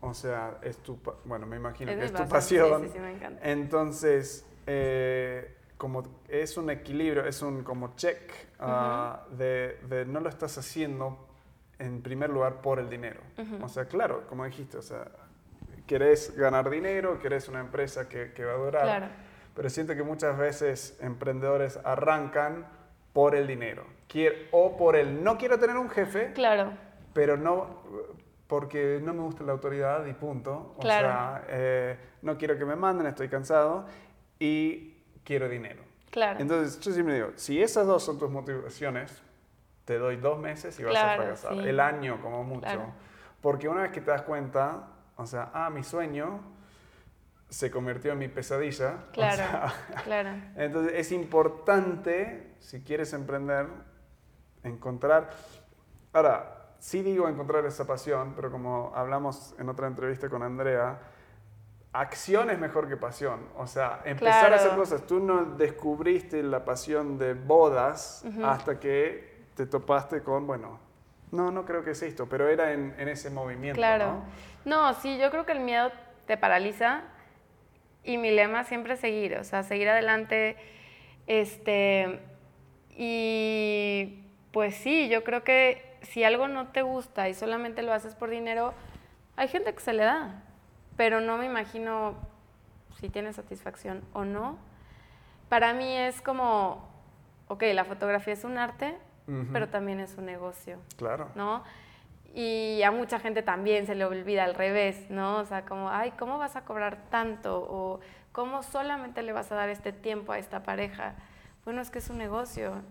Speaker 1: o sea, es tu, bueno, me imagino que es tu pasión.
Speaker 2: Sí, sí, sí, me encanta.
Speaker 1: Entonces, eh, como es un equilibrio, es un como check ah, de, de, no lo estás haciendo en primer lugar por el dinero. O sea, claro, como dijiste, o sea, querés ganar dinero, querés una empresa que, que va a durar, claro. pero siento que muchas veces emprendedores arrancan por el dinero. Quiero, o por el no quiero tener un jefe,
Speaker 2: claro.
Speaker 1: pero no porque no me gusta la autoridad y punto. O
Speaker 2: Claro.
Speaker 1: sea, eh, no quiero que me manden, estoy cansado y quiero dinero.
Speaker 2: Claro.
Speaker 1: Entonces, yo siempre digo, si esas dos son tus motivaciones, te doy dos meses y vas a
Speaker 2: Claro,
Speaker 1: fracasar.
Speaker 2: sí.
Speaker 1: El año como mucho.
Speaker 2: Claro.
Speaker 1: Porque una vez que te das cuenta, o sea, ah, mi sueño se convirtió en mi pesadilla. o
Speaker 2: Claro,
Speaker 1: sea, *laughs*
Speaker 2: claro.
Speaker 1: entonces es importante, si quieres emprender, encontrar... Ahora, sí digo encontrar esa pasión, pero como hablamos en otra entrevista con Andrea, acción es mejor que pasión. O sea, empezar
Speaker 2: Claro.
Speaker 1: a hacer cosas. Tú no descubriste la pasión de bodas
Speaker 2: Ujú.
Speaker 1: hasta que te topaste con, bueno, no, no creo que es esto, pero era en, en ese movimiento.
Speaker 2: Claro.
Speaker 1: ¿no?
Speaker 2: No, sí, yo creo que el miedo te paraliza y mi lema siempre es seguir, o sea, seguir adelante. Este, y pues sí, yo creo que si algo no te gusta y solamente lo haces por dinero, hay gente que se le da, pero no me imagino si tiene satisfacción o no. Para mí es como, ok, la fotografía es un arte, Pero también es un negocio.
Speaker 1: Claro.
Speaker 2: ¿no? Y a mucha gente también se le olvida al revés, ¿no? O sea, como, ay, ¿cómo vas a cobrar tanto? O ¿cómo solamente le vas a dar este tiempo a esta pareja? Bueno, es que es un negocio.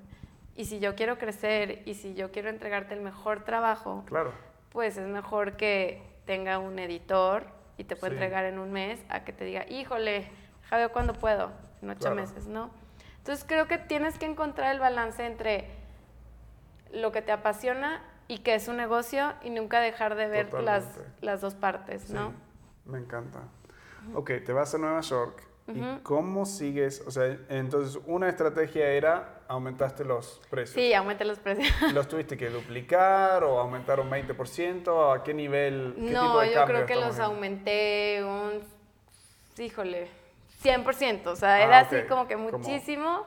Speaker 2: Y si yo quiero crecer y si yo quiero entregarte el mejor trabajo,
Speaker 1: Claro.
Speaker 2: pues es mejor que tenga un editor y te pueda
Speaker 1: Sí.
Speaker 2: entregar en un mes a que te diga, híjole, ya veo cuándo puedo, en ocho
Speaker 1: Claro.
Speaker 2: meses, ¿no? Entonces creo que tienes que encontrar el balance entre lo que te apasiona y que es un negocio y nunca dejar de ver las, las dos partes,
Speaker 1: Sí,
Speaker 2: ¿no?
Speaker 1: me encanta. Ok, te vas a Nueva York. ¿Y
Speaker 2: Ujú.
Speaker 1: cómo sigues? O sea, entonces una estrategia era aumentaste los precios.
Speaker 2: Sí, aumente los precios. *laughs*
Speaker 1: ¿Los tuviste que duplicar o aumentar un 20%? ¿A qué nivel? ¿Qué tipo
Speaker 2: No,
Speaker 1: de
Speaker 2: yo creo que los
Speaker 1: viendo?
Speaker 2: aumenté un, híjole, 100%, o sea,
Speaker 1: Ah,
Speaker 2: era así como que
Speaker 1: Como-
Speaker 2: muchísimo.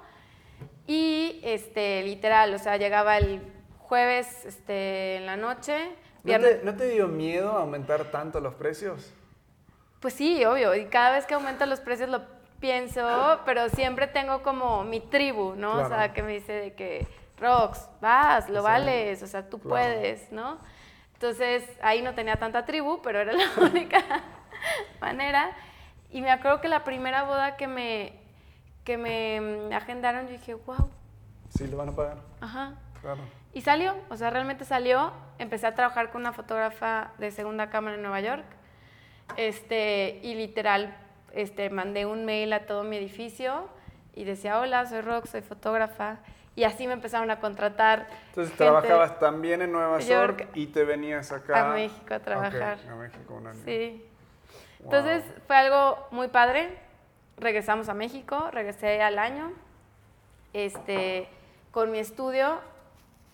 Speaker 2: Y, este, literal, o sea, llegaba el jueves, este, en la noche,
Speaker 1: ¿No te, ¿No te dio miedo aumentar tanto los precios?
Speaker 2: Pues sí, obvio, y cada vez que aumentan los precios lo pienso, pero siempre tengo como mi tribu, ¿no? O
Speaker 1: Claro.
Speaker 2: sea, que me dice de que, Rox, vas, lo
Speaker 1: Sí.
Speaker 2: vales, o sea, tú
Speaker 1: Claro.
Speaker 2: puedes, ¿no? Entonces, ahí no tenía tanta tribu, pero era la *laughs* única manera. Y me acuerdo que la primera boda que me, que me mm, agendaron, yo dije, wow,
Speaker 1: Sí, lo van a pagar.
Speaker 2: ajá.
Speaker 1: Claro.
Speaker 2: Y salió, o sea, realmente salió. Empecé a trabajar con una fotógrafa de segunda cámara en Nueva York. Este, y literal, este, mandé un mail a todo mi edificio y decía, hola, soy Rox, soy fotógrafa. Y así me empezaron a contratar.
Speaker 1: Entonces trabajabas también en Nueva York,
Speaker 2: York,
Speaker 1: y te venías acá
Speaker 2: a México a trabajar.
Speaker 1: Ok, a México un año.
Speaker 2: Sí.
Speaker 1: Wow.
Speaker 2: Entonces fue algo muy padre. Regresamos a México, regresé al año. Este, con mi estudio,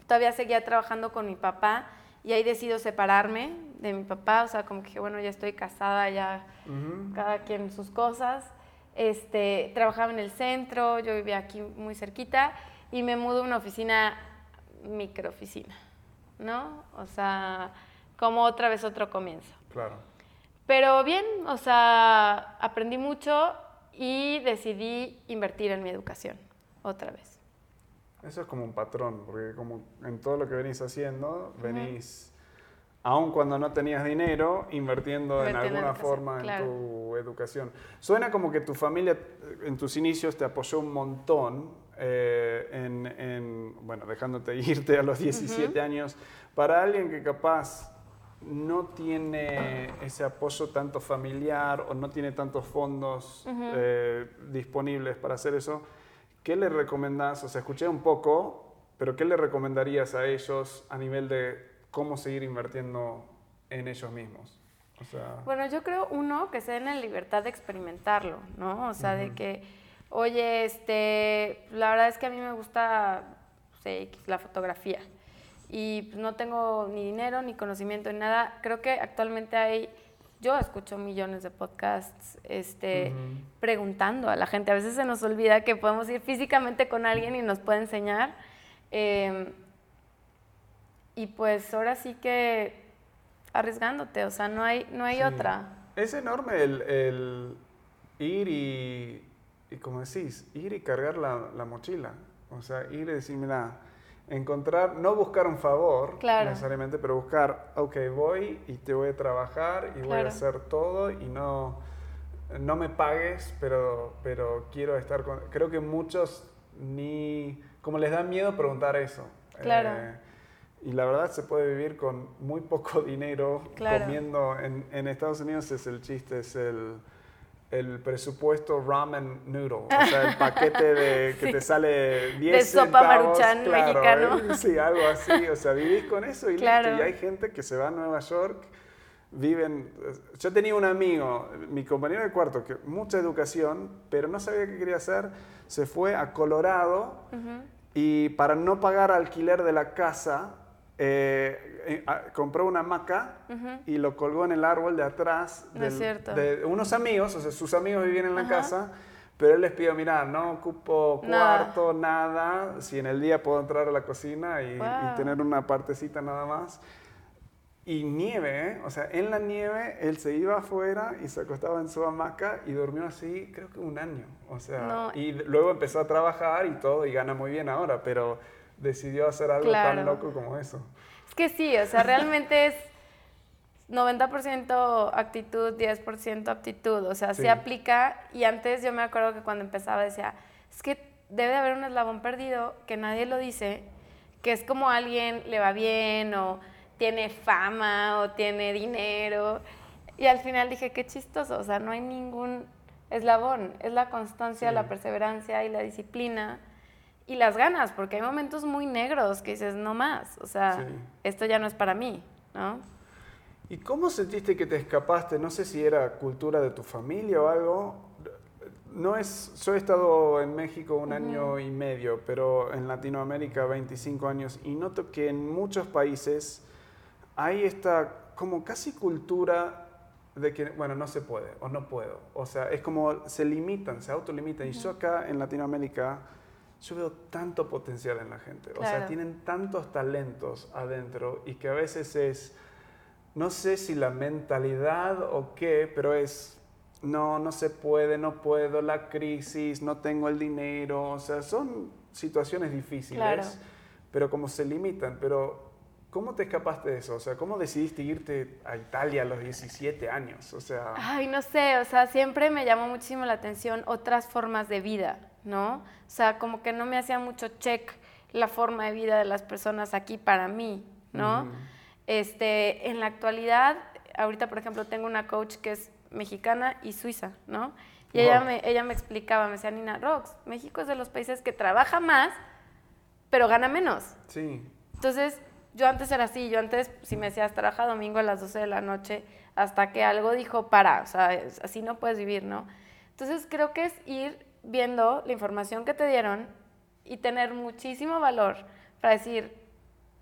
Speaker 2: todavía seguía trabajando con mi papá y ahí decido separarme de mi papá. O sea, como que dije, bueno, ya estoy casada, ya
Speaker 1: Ujú.
Speaker 2: cada quien sus cosas. Este, trabajaba en el centro, yo vivía aquí muy cerquita y me mudo a una oficina, microoficina, ¿no? O sea, como otra vez otro comienzo.
Speaker 1: Claro.
Speaker 2: Pero bien, o sea, aprendí mucho y decidí invertir en mi educación otra vez.
Speaker 1: Eso es como un patrón, porque como en todo lo que venís haciendo, venís, aun cuando no tenías dinero, invirtiendo en
Speaker 2: Invertir en
Speaker 1: alguna forma
Speaker 2: claro.
Speaker 1: en tu educación. Suena como que tu familia en tus inicios te apoyó un montón, eh, en, en, bueno, dejándote *laughs* irte a los 17 años. Para alguien que capaz no tiene ese apoyo tanto familiar o no tiene tantos fondos eh, disponibles para hacer eso, ¿qué le recomendás? O sea, escuché un poco, pero ¿qué le recomendarías a ellos a nivel de cómo seguir invirtiendo en ellos mismos? O sea,
Speaker 2: Bueno, yo creo, uno, que se den la libertad de experimentarlo, ¿no? O sea, de que, oye, este, la verdad es que a mí me gusta, no sé, X, la fotografía. Y pues, no tengo ni dinero ni conocimiento en nada. Creo que actualmente hay, yo escucho millones de podcasts este, preguntando a la gente. A veces se nos olvida que podemos ir físicamente con alguien y nos puede enseñar. Eh, y pues ahora sí que arriesgándote, o sea, no hay, no hay
Speaker 1: Sí.
Speaker 2: otra.
Speaker 1: Es enorme el, el ir y, y, como decís, ir y cargar la, la mochila. O sea, ir y decir, mira, encontrar, no buscar un favor
Speaker 2: Claro.
Speaker 1: necesariamente, pero buscar, ok, voy y te voy a trabajar y voy a hacer todo y no, no me pagues, pero, pero quiero estar con... Creo que muchos ni, como les da miedo preguntar eso.
Speaker 2: Claro.
Speaker 1: Eh, y la verdad se puede vivir con muy poco *laughs* dinero
Speaker 2: Claro.
Speaker 1: comiendo. En, en Estados Unidos es el chiste, es el, el presupuesto ramen noodle. O sea, el *laughs* paquete de que
Speaker 2: Sí.
Speaker 1: te sale 10
Speaker 2: De sopa
Speaker 1: centavos,
Speaker 2: Maruchan
Speaker 1: claro,
Speaker 2: mexicano.
Speaker 1: ¿eh? Sí, algo así. O sea, vivís con eso y
Speaker 2: Claro.
Speaker 1: listo. Y hay gente que se va a Nueva York, viven... Yo tenía un amigo, mi compañero de cuarto, que mucha educación, pero no sabía qué quería hacer. Se fue a Colorado y para no pagar alquiler de la casa, eh, eh, ah, compró una hamaca
Speaker 2: Ujú.
Speaker 1: y lo colgó en el árbol de atrás
Speaker 2: No cierto.
Speaker 1: de unos amigos, o sea, sus amigos vivían en la casa, pero él les pidió, mira, no ocupo
Speaker 2: Nada.
Speaker 1: cuarto, nada, si en el día puedo entrar a la cocina y, y
Speaker 2: Wow.
Speaker 1: tener una partecita nada más. Y nieve, ¿eh? o sea, en la nieve él se iba afuera y se acostaba en su hamaca y durmió así, creo que un año. O sea,
Speaker 2: No.
Speaker 1: y luego empezó a trabajar y todo y gana muy bien ahora, pero decidió hacer algo tan loco como eso.
Speaker 2: Es que sí, o sea, realmente es 90% actitud, 10% aptitud, o sea, sí.
Speaker 1: Sí.
Speaker 2: aplica. Y antes yo me acuerdo que cuando empezaba decía, es que debe de haber un eslabón perdido que nadie lo dice, que es como alguien le va bien o tiene fama o tiene dinero. Y al final dije, qué chistoso, o sea, no hay ningún eslabón, es la constancia,
Speaker 1: Sí.
Speaker 2: la perseverancia y la disciplina y las ganas, porque hay momentos muy negros que dices, no más, o sea,
Speaker 1: Sí.
Speaker 2: esto ya no es para mí, ¿no?
Speaker 1: ¿Y cómo sentiste que te escapaste? No sé si era cultura de tu familia o algo. No es, yo he estado en México un año y medio, pero en Latinoamérica 25 años y noto que en muchos países hay esta como casi cultura de que, bueno, no se puede o no puedo. O sea, es como se limitan, se autolimitan. Y yo acá en Latinoamérica, yo veo tanto potencial en la gente. O sea,
Speaker 2: Claro.
Speaker 1: tienen tantos talentos adentro y que a veces es no sé si la mentalidad o qué, pero es, no, no se puede, no puedo, la crisis, no tengo el dinero, o sea, son situaciones difíciles,
Speaker 2: Claro.
Speaker 1: pero como se limitan, pero ¿cómo te escapaste de eso? O sea, ¿cómo decidiste irte a Italia a los 17 años? O sea,
Speaker 2: Ay, no sé, o sea, siempre me llamó muchísimo la atención otras formas de vida, ¿no? O sea, como que no me hacía mucho check la forma de vida de las personas aquí para mí, ¿no? Este, en la actualidad, ahorita, por ejemplo, tengo una coach que es mexicana y suiza, ¿no? Y ella, me, ella me explicaba, me decía, Nina, Rox, México es de los países que trabaja más, pero gana menos.
Speaker 1: sí,
Speaker 2: Entonces, yo antes era así, yo antes, si me decías, trabaja domingo a las 12 de la noche, hasta que algo dijo, para, o sea, así no puedes vivir, ¿no? Entonces, creo que es ir viendo la información que te dieron y tener muchísimo valor para decir,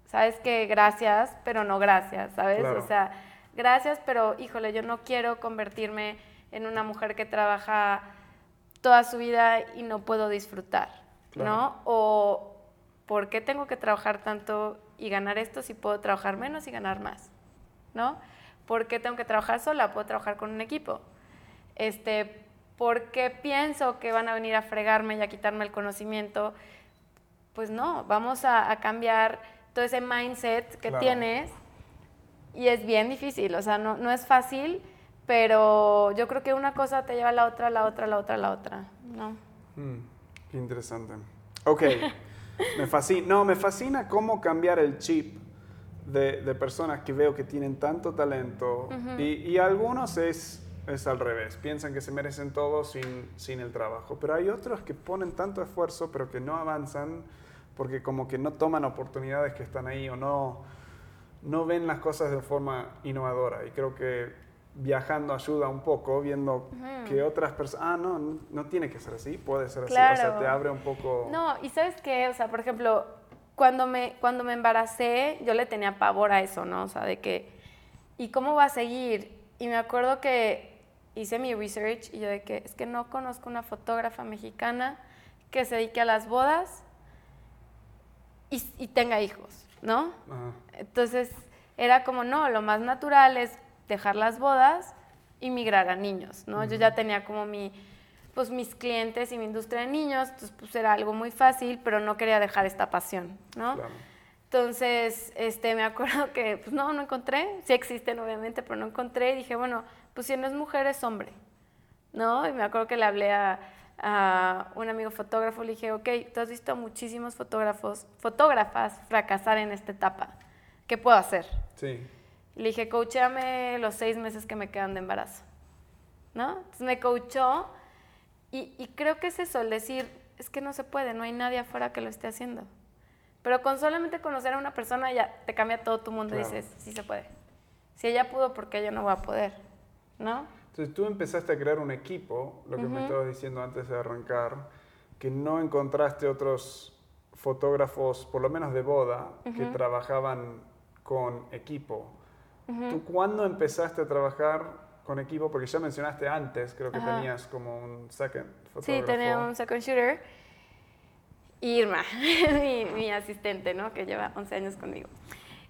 Speaker 2: sabes que gracias, pero no gracias, ¿sabes?
Speaker 1: Claro.
Speaker 2: O sea, gracias, pero híjole, yo no quiero convertirme en una mujer que trabaja toda su vida y no puedo disfrutar,
Speaker 1: Claro.
Speaker 2: ¿no? O ¿por qué tengo que trabajar tanto y ganar esto si puedo trabajar menos y ganar más? ¿No? ¿Por qué tengo que trabajar sola? Puedo trabajar con un equipo. Este, ¿Por qué pienso que van a venir a fregarme y a quitarme el conocimiento? Pues no, vamos a, a cambiar todo ese mindset que
Speaker 1: Claro.
Speaker 2: tienes y es bien difícil, o sea, no, no es fácil, pero yo creo que una cosa te lleva a la otra, la otra, la otra, la otra, ¿no?
Speaker 1: Mm, qué interesante. Ok, me fascina, no, me fascina cómo cambiar el chip de, de personas que veo que tienen tanto talento y, y algunos es, es al revés, piensan que se merecen todo sin, sin el trabajo, pero hay otros que ponen tanto esfuerzo pero que no avanzan porque como que no toman oportunidades que están ahí o no, no ven las cosas de forma innovadora y creo que viajando ayuda un poco, viendo que otras personas, ah, no, no, no tiene que ser así, puede ser así, o sea,
Speaker 2: Claro.
Speaker 1: te abre un poco...
Speaker 2: No, y sabes qué, o sea, por ejemplo, cuando me, cuando me embaracé, yo le tenía pavor a eso, ¿no? O sea, de que, ¿y cómo va a seguir? Y me acuerdo que hice mi research y yo de que es que no conozco una fotógrafa mexicana que se dedique a las bodas y, y tenga hijos, ¿no?
Speaker 1: Ajá.
Speaker 2: Entonces era como, no, lo más natural es dejar las bodas y migrar a niños, ¿no? Yo ya tenía como mi pues mis clientes y mi industria de niños, entonces pues era algo muy fácil, pero no quería dejar esta pasión, ¿no? Entonces, este, me *laughs* acuerdo que, pues no, no encontré, sí existen obviamente, pero no encontré, y dije, bueno, pues si no es mujer, es hombre, ¿no? Y me acuerdo que le hablé a, a un amigo fotógrafo, le dije, ok, tú has visto muchísimos fotógrafos, fotógrafas fracasar en esta etapa, ¿qué puedo hacer?
Speaker 1: Sí.
Speaker 2: Le dije, coachéame los seis meses que me quedan de embarazo, ¿no? Entonces me coachó y, creo que es eso, el decir, es que no se puede, no hay nadie afuera que lo esté haciendo. Pero con solamente conocer a una persona ya te cambia todo tu mundo y dices, sí se puede. Si ella pudo, ¿por qué yo no voy a poder? ¿No?
Speaker 1: Entonces tú empezaste a crear un equipo, lo que me estabas diciendo antes de arrancar, que no encontraste otros fotógrafos, por lo menos de boda, que trabajaban con equipo. ¿Tú cuándo empezaste a trabar con equipo? Porque ya mencionaste antes, creo que tenías como un second fotógrafo.
Speaker 2: Sí, tenía un second shooter. Irma, *laughs* mi, asistente, ¿no? Que lleva 11 años conmigo.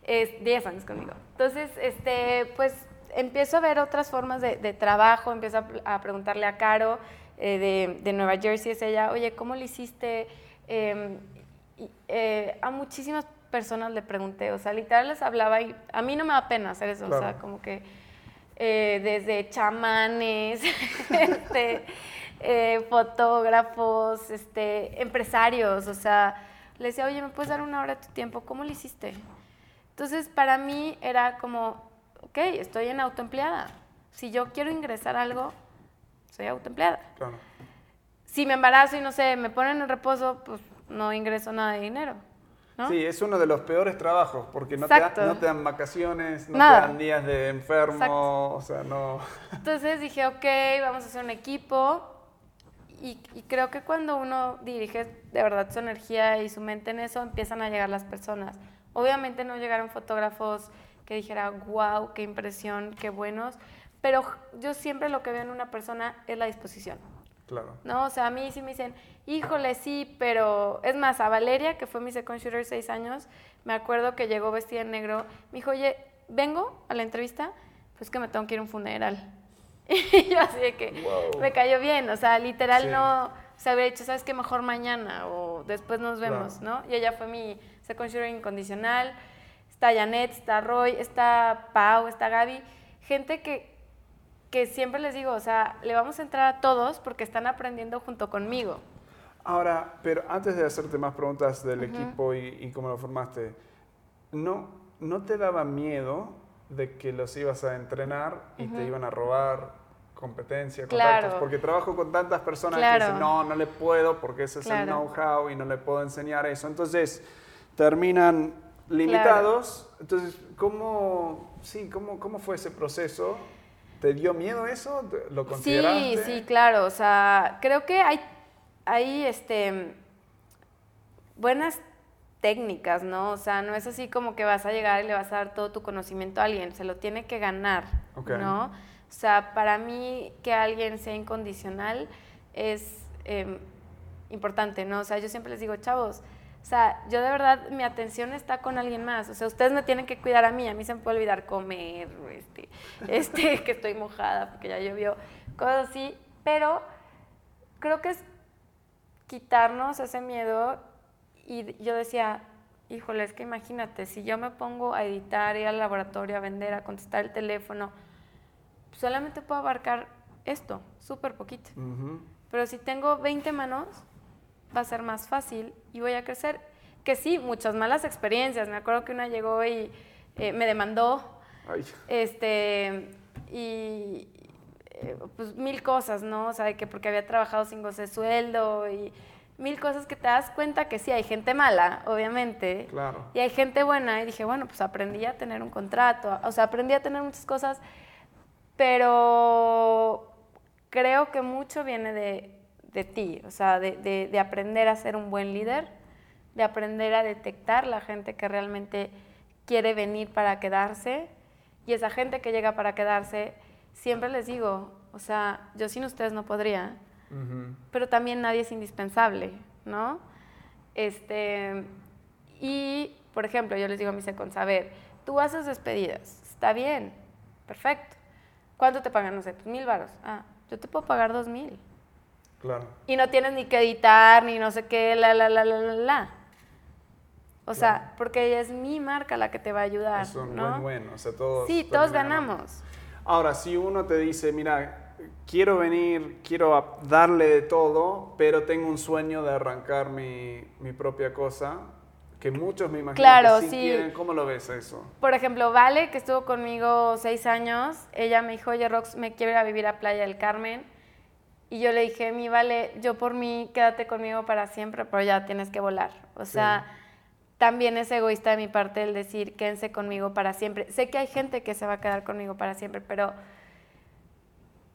Speaker 2: Es 10 años conmigo. Entonces, este, pues empiezo a ver otras formas de, trabajo, empiezo a, preguntarle a Caro eh, de, Nueva Jersey, es ella, oye, ¿cómo lo hiciste? Em, eh, a muchísimas personas le pregunté, o sea, literal les hablaba y a mí no me da pena hacer eso, o sea, como que eh, desde chamanes, *laughs* este, eh, fotógrafos, este, empresarios, o sea, le decía, oye, ¿me puedes dar una hora de tu tiempo? ¿Cómo lo hiciste? Entonces, para mí era como, ok, estoy en autoempleada. Si yo quiero ingresar algo, soy autoempleada. Si me embarazo y no sé, me ponen en reposo, pues no ingreso nada de dinero.
Speaker 1: Sí, es uno de los peores trabajos porque no, te, no te, dan vacaciones, no te dan días de enfermo, o sea, no. *laughs*
Speaker 2: Entonces dije, ok, vamos a hacer un equipo y, creo que cuando uno dirige de verdad su energía y su mente en eso, empiezan a llegar las personas. Obviamente no llegaron fotógrafos que dijera, wow, qué impresión, qué buenos, pero yo siempre lo que veo en una persona es la disposición.
Speaker 1: Claro.
Speaker 2: ¿No? O sea, a mí sí me dicen, híjole, sí, pero es más, a Valeria, que fue mi second shooter seis años, me acuerdo que llegó vestida en negro, me dijo, oye, vengo a la entrevista, pues que me tengo que ir a un funeral. *laughs* y yo así de que me cayó bien, o sea, literal no se había dicho, sabes qué, mejor mañana o después nos vemos, ¿no? Y ella fue mi second shooter incondicional, está Janet, está Roy, está Pau, está Gaby, gente que que siempre les digo, o sea, le vamos a entrar a todos porque están aprendiendo junto conmigo.
Speaker 1: Ahora, pero antes de hacerte más preguntas del equipo y, cómo lo formaste, ¿no, ¿no te daba miedo de que los ibas a entrenar y te iban a robar competencia, contactos? Porque trabajo con tantas personas que dicen, no, no le puedo porque ese es el know-how y no le puedo enseñar eso. Entonces, terminan limitados. Entonces, ¿cómo, sí, cómo, ¿cómo fue ese proceso? ¿Te dio miedo eso? ¿Lo consideraste?
Speaker 2: Sí, sí, claro. O sea, creo que hay, hay este, buenas técnicas, ¿no? O sea, no es así como que vas a llegar y le vas a dar todo tu conocimiento a alguien, se lo tiene que ganar, ¿no? O sea, para mí que alguien sea incondicional es em, importante, ¿no? O sea, yo siempre les digo, chavos, o sea, yo de verdad, mi atención está con alguien más. O sea, ustedes me tienen que cuidar a mí. A mí se me puede olvidar comer, este, *laughs* este, que estoy mojada porque ya llovió, cosas así. Pero creo que es quitarnos ese miedo. Y yo decía, híjole, es que imagínate, si yo me pongo a editar, ir al laboratorio, a vender, a contestar el teléfono, solamente puedo abarcar esto, súper poquito. Pero si tengo 20 manos, va a ser más fácil y voy a crecer. Que sí, muchas malas experiencias. Me acuerdo que una llegó y eh, me demandó. Este, y eh, pues mil cosas, ¿no? O sea, que porque había trabajado sin goce sueldo y mil cosas que te das cuenta que sí, hay gente mala, obviamente.
Speaker 1: Claro.
Speaker 2: Y hay gente buena. Y dije, bueno, pues aprendí a tener un contrato. O sea, aprendí a tener muchas cosas. Pero creo que mucho viene de, de ti, o sea, de, aprender a ser un buen líder, de aprender a detectar la gente que realmente quiere venir para quedarse y esa gente que llega para quedarse, siempre les digo, o sea, yo sin ustedes no podría, pero también nadie es indispensable, ¿no? Este, y, por ejemplo, yo les digo a mis ver, tú haces despedidas, está bien, perfecto. ¿Cuánto te pagan? No sé, mil varos. Ah, yo te puedo pagar dos mil.
Speaker 1: Claro.
Speaker 2: Y no tienes ni que editar, ni no sé qué, la, la, la, la, la, la. O sea, porque es mi marca la que te va a ayudar,
Speaker 1: Es un
Speaker 2: ¿no?
Speaker 1: buen buen, o sea, todos...
Speaker 2: Sí, todos
Speaker 1: terminan
Speaker 2: ganamos.
Speaker 1: Ahora, si uno te dice, mira, quiero venir, quiero darle de todo, pero tengo un sueño de arrancar mi, mi propia cosa, que muchos me imagino
Speaker 2: Claro,
Speaker 1: que sí,
Speaker 2: sí.
Speaker 1: quieren, ¿cómo lo ves eso?
Speaker 2: Por ejemplo, Vale, que estuvo conmigo seis años, ella me dijo, oye, Rox, me quiero ir a vivir a Playa del Carmen. Y yo le dije, mi Vale, yo por mí, quédate conmigo para siempre, pero ya tienes que volar. O sea, también es egoísta de mi parte el decir, quédense conmigo para siempre. Sé que hay gente que se va a quedar conmigo para siempre, pero...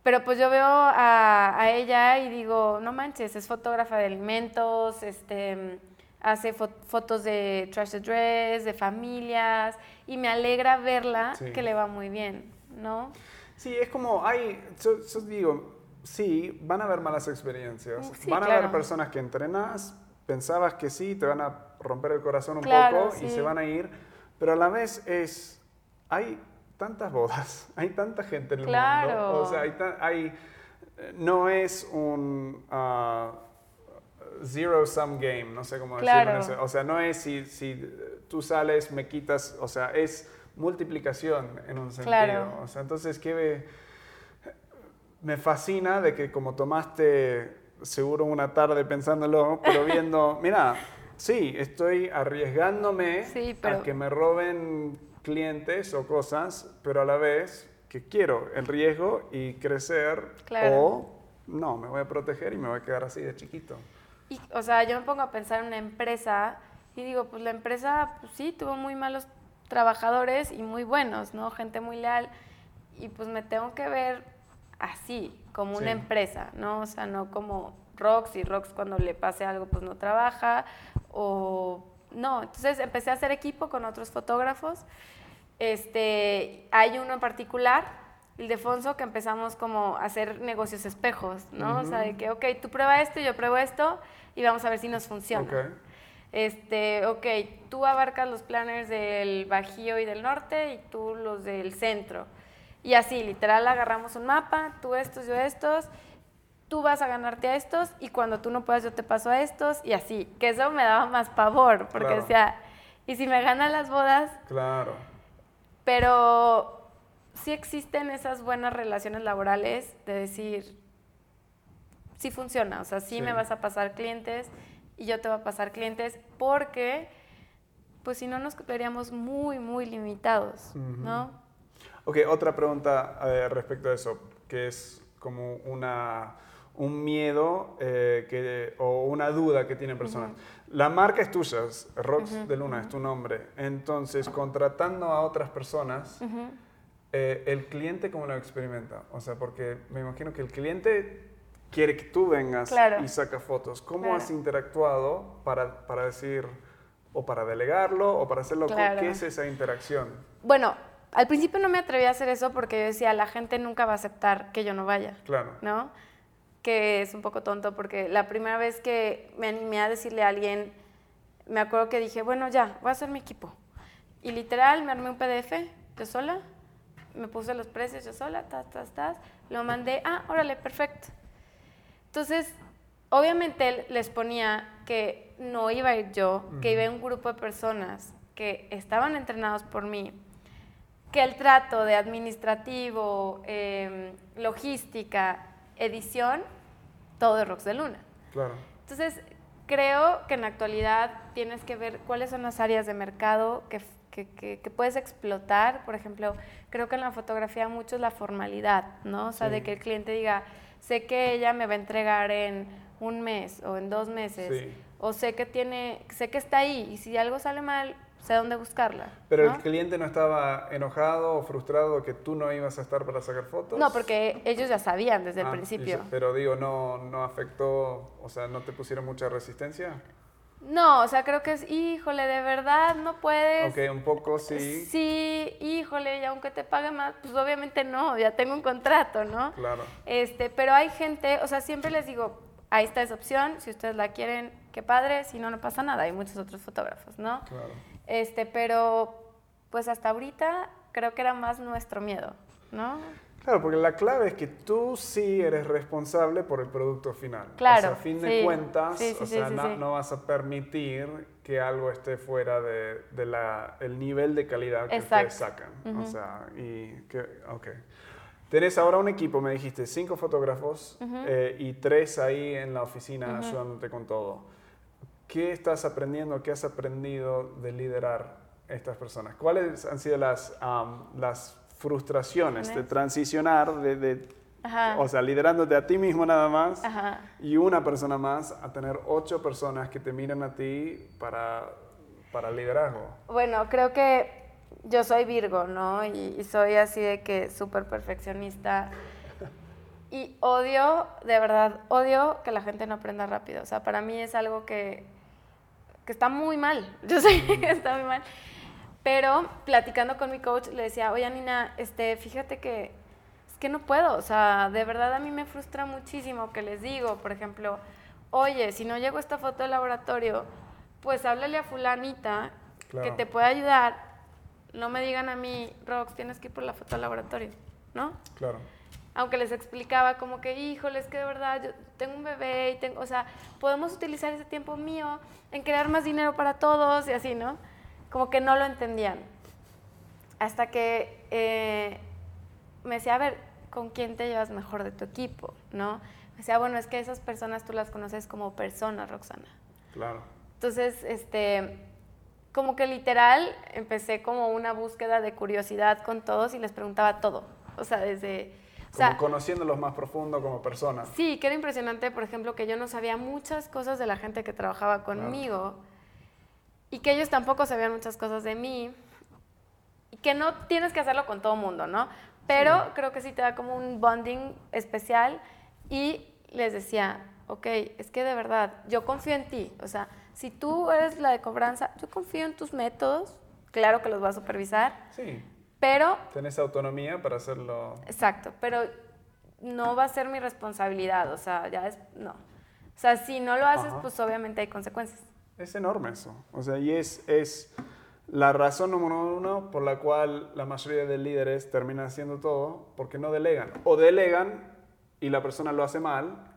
Speaker 2: Pero pues yo veo a, a ella y digo, no manches, es fotógrafa de alimentos, este, hace fo- fotos de trash dress, de familias, y me alegra verla
Speaker 1: Sí.
Speaker 2: que le va muy bien, ¿no?
Speaker 1: Sí, es como, hay, yo, yo digo, sí, van a haber malas experiencias.
Speaker 2: Mm, sí,
Speaker 1: van a haber
Speaker 2: claro.
Speaker 1: personas que entrenas, pensabas que sí, te van a romper el corazón un
Speaker 2: Claro,
Speaker 1: poco y se van a ir, pero a la vez es, hay tantas bodas, *laughs* hay tanta gente en el
Speaker 2: Claro.
Speaker 1: mundo, o sea, hay, eh, no es un ah, zero sum game, no sé cómo decirlo, en o sea, no es si, si tú sales, me quitas, o sea, es multiplicación en un sentido.
Speaker 2: Claro.
Speaker 1: O sea, entonces, ¿qué me fascina de que como tomaste seguro una tarde pensándolo, pero *laughs* viendo, mira, sí, estoy arriesgándome
Speaker 2: Sí,
Speaker 1: a
Speaker 2: pero-
Speaker 1: que me roben clientes o cosas, pero a la vez que quiero el riesgo y crecer
Speaker 2: Claro.
Speaker 1: o no, me voy a proteger y me voy a quedar así de chiquito.
Speaker 2: Y, o sea, yo me pongo a pensar en una empresa y digo, pues la empresa, pues sí, tuvo muy malos trabajadores y muy buenos, ¿no? Gente muy leal. Y pues me tengo que ver así, como una
Speaker 1: Sí.
Speaker 2: empresa, ¿no? O sea, no como Rox y Rox cuando le pase algo, pues no trabaja. O no, entonces empecé a hacer equipo con otros fotógrafos. Este, hay uno en particular, el Defonso, que empezamos como a hacer negocios espejos, ¿no? O sea, de que, ok, tú prueba esto, yo pruebo esto y vamos a ver si nos funciona.
Speaker 1: Ok.
Speaker 2: Este, ok, tú abarcas los planners del Bajío y del Norte y tú los del centro. Y así, literal, agarramos un mapa, tú estos, yo estos, tú vas a ganarte a estos y cuando tú no puedas yo te paso a estos y así. Que eso me daba más pavor, porque
Speaker 1: Claro.
Speaker 2: decía, y si me ganan las bodas,
Speaker 1: Claro.
Speaker 2: pero sí existen esas buenas relaciones laborales de decir, sí funciona, o sea, sí,
Speaker 1: Sí.
Speaker 2: me vas a pasar clientes y yo te voy a pasar clientes porque, pues si no nos veríamos muy, muy limitados, ¿no?
Speaker 1: Ok, otra pregunta eh, respecto a eso, que es como una, un miedo eh, que, o una duda que tienen personas. La marca es tuya, Rox de Luna, es tu nombre. Entonces, contratando a otras personas, eh, ¿el cliente cómo lo experimenta? O sea, porque me imagino que el cliente quiere que tú vengas
Speaker 2: Claro.
Speaker 1: y saca fotos. ¿Cómo
Speaker 2: Claro.
Speaker 1: has interactuado para, para decir, o para delegarlo, o para hacerlo?
Speaker 2: Claro.
Speaker 1: ¿Qué es esa interacción?
Speaker 2: Bueno, al principio no me atreví a hacer eso porque yo decía, la gente nunca va a aceptar que yo no vaya.
Speaker 1: Claro.
Speaker 2: ¿no? Que es un poco tonto porque la primera vez que me animé a decirle a alguien, me acuerdo que dije, bueno, ya, voy a hacer mi equipo. Y literal, me armé un PDF yo sola, me puse los precios yo sola, tas, tas, tas, lo mandé, ah, órale, perfecto. Entonces, obviamente les ponía que no iba a ir yo, que iba un grupo de personas que estaban entrenados por mí, que el trato de administrativo, eh, logística, edición, todo es Rox de Luna.
Speaker 1: Claro.
Speaker 2: Entonces, creo que en la actualidad tienes que ver cuáles son las áreas de mercado que, que- que- que puedes explotar. Por ejemplo, creo que en la fotografía mucho es la formalidad, ¿no? O sea,
Speaker 1: Sí.
Speaker 2: de que el cliente diga, sé que ella me va a entregar en un mes o en dos meses,
Speaker 1: Sí.
Speaker 2: o sé que tiene, sé que está ahí y si algo sale mal, sé dónde buscarla.
Speaker 1: Pero
Speaker 2: ¿no?
Speaker 1: el cliente no estaba enojado o frustrado que tú no ibas a estar para sacar fotos.
Speaker 2: No, porque ellos ya sabían desde el
Speaker 1: Ah,
Speaker 2: principio.
Speaker 1: Pero digo, no, no afectó, o sea, no te pusieron mucha resistencia.
Speaker 2: No, o sea, creo que es, híjole, de verdad no puedes.
Speaker 1: Ok, un poco sí.
Speaker 2: Sí, híjole, y aunque te pague más, pues obviamente no, ya tengo un contrato, ¿no?
Speaker 1: Claro.
Speaker 2: Este, pero hay gente, o sea, siempre les digo, ahí está esa opción, si ustedes la quieren, qué padre, si no, no pasa nada, hay muchos otros fotógrafos, ¿no?
Speaker 1: Claro.
Speaker 2: Este, pero pues hasta ahorita creo que era más nuestro miedo, ¿no?
Speaker 1: Claro, porque la clave es que tú sí eres responsable por el producto final.
Speaker 2: Claro.
Speaker 1: O sea, a fin de
Speaker 2: sí.
Speaker 1: cuentas,
Speaker 2: Sí, sí,
Speaker 1: o sea, no, no vas a permitir que algo esté fuera de, de la, el nivel de calidad que
Speaker 2: Exacto.
Speaker 1: ustedes sacan. O
Speaker 2: Ujú.
Speaker 1: sea, y que, ok. Tenés ahora un equipo, me dijiste, cinco fotógrafos eh, y tres ahí en la oficina ayudándote con todo. ¿Qué estás aprendiendo? ¿Qué has aprendido de liderar estas personas? ¿Cuáles han sido las, am, las frustraciones de transicionar de, de-
Speaker 2: Ajá.
Speaker 1: o sea, liderándote a ti mismo nada más
Speaker 2: Ajá.
Speaker 1: y una persona más a tener ocho personas que te miran a ti para, para liderazgo?
Speaker 2: Bueno, creo que yo soy Virgo, ¿no? Y, y soy así de que súper perfeccionista. Y odio, de verdad, odio que la gente no aprenda rápido. O sea, para mí es algo que, que está muy mal. *laughs* Yo sé que está muy mal. Pero platicando con mi coach le decía, oye, Nina, este, fíjate que es que no puedo. O sea, de verdad a mí me frustra muchísimo que les digo, por ejemplo, oye, si no llego esta foto del laboratorio, pues háblale a fulanita que te pueda ayudar. No me digan a mí, Rox, tienes que ir por la foto del laboratorio, ¿no?
Speaker 1: Claro.
Speaker 2: Aunque les explicaba como que, híjole, es que de verdad yo tengo un bebé y tengo, o sea, podemos utilizar ese tiempo mío en crear más dinero para todos y así, ¿no? Como que no lo entendían. Hasta que eh, me decía, a ver, ¿con quién te llevas mejor de tu equipo? ¿No? Me decía, bueno, es que esas personas tú las conoces como personas, Roxana.
Speaker 1: Claro.
Speaker 2: Entonces, este, como que literal empecé como una búsqueda de curiosidad con todos y les preguntaba todo. O sea, desde... O
Speaker 1: Como
Speaker 2: sea,
Speaker 1: conociéndolos más profundo como personas.
Speaker 2: Sí, que era impresionante, por ejemplo, que yo no sabía muchas cosas de la gente que trabajaba conmigo y que ellos tampoco sabían muchas cosas de mí y que no tienes que hacerlo con todo mundo, ¿no? Pero creo que sí te da como un bonding especial y les decía, ok, es que de verdad, yo confío en ti, o sea, si tú eres la de cobranza, yo confío en tus métodos, claro que los vas a supervisar,
Speaker 1: Sí.
Speaker 2: Pero
Speaker 1: Tenés autonomía para hacerlo.
Speaker 2: Exacto, pero no va a ser mi responsabilidad, o sea, ya es, no. O sea, si no lo haces,
Speaker 1: Ajá.
Speaker 2: pues obviamente hay consecuencias.
Speaker 1: Es enorme eso. O sea, y es, es la razón número uno por la cual la mayoría de líderes terminan haciendo todo, porque no delegan. O delegan y la persona lo hace mal,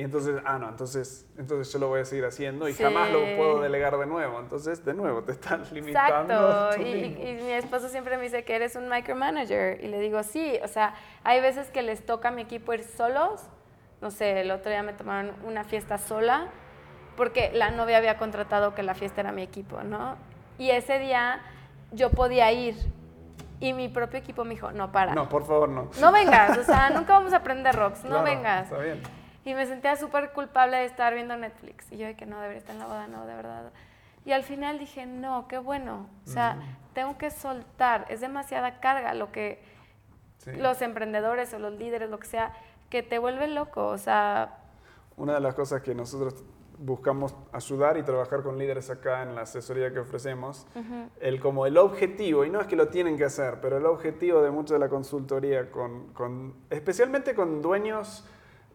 Speaker 1: y entonces, ah, no, entonces, entonces yo lo voy a seguir haciendo y
Speaker 2: Sí.
Speaker 1: jamás lo puedo delegar de nuevo. Entonces, de nuevo, te estás *laughs* limitando.
Speaker 2: Exacto, y, y mi esposo siempre me dice que eres un micromanager, y le digo, sí, o sea, hay veces que les toca a mi equipo ir solos, no sé, el otro día me tomaron una fiesta sola, porque la novia había contratado que la fiesta era mi equipo, ¿no? Y ese día yo podía ir, y mi propio equipo me dijo, no, para.
Speaker 1: No, por favor, no.
Speaker 2: No vengas, o sea, *laughs* nunca vamos a aprender rocks, no
Speaker 1: Claro,
Speaker 2: vengas.
Speaker 1: Está bien.
Speaker 2: Y me sentía súper culpable de estar viendo Netflix. Y yo de que no, debería estar en la boda, no, de verdad. Y al final dije, no, qué bueno. O sea, tengo que soltar. Es demasiada carga lo que
Speaker 1: Sí.
Speaker 2: los emprendedores o los líderes, lo que sea, que te vuelve loco. O sea,
Speaker 1: Una de las cosas que nosotros buscamos ayudar y trabajar con líderes acá en la asesoría que ofrecemos, el, como el objetivo, y no es que lo tienen que hacer, pero el objetivo de mucho de la consultoría, con, con- especialmente con dueños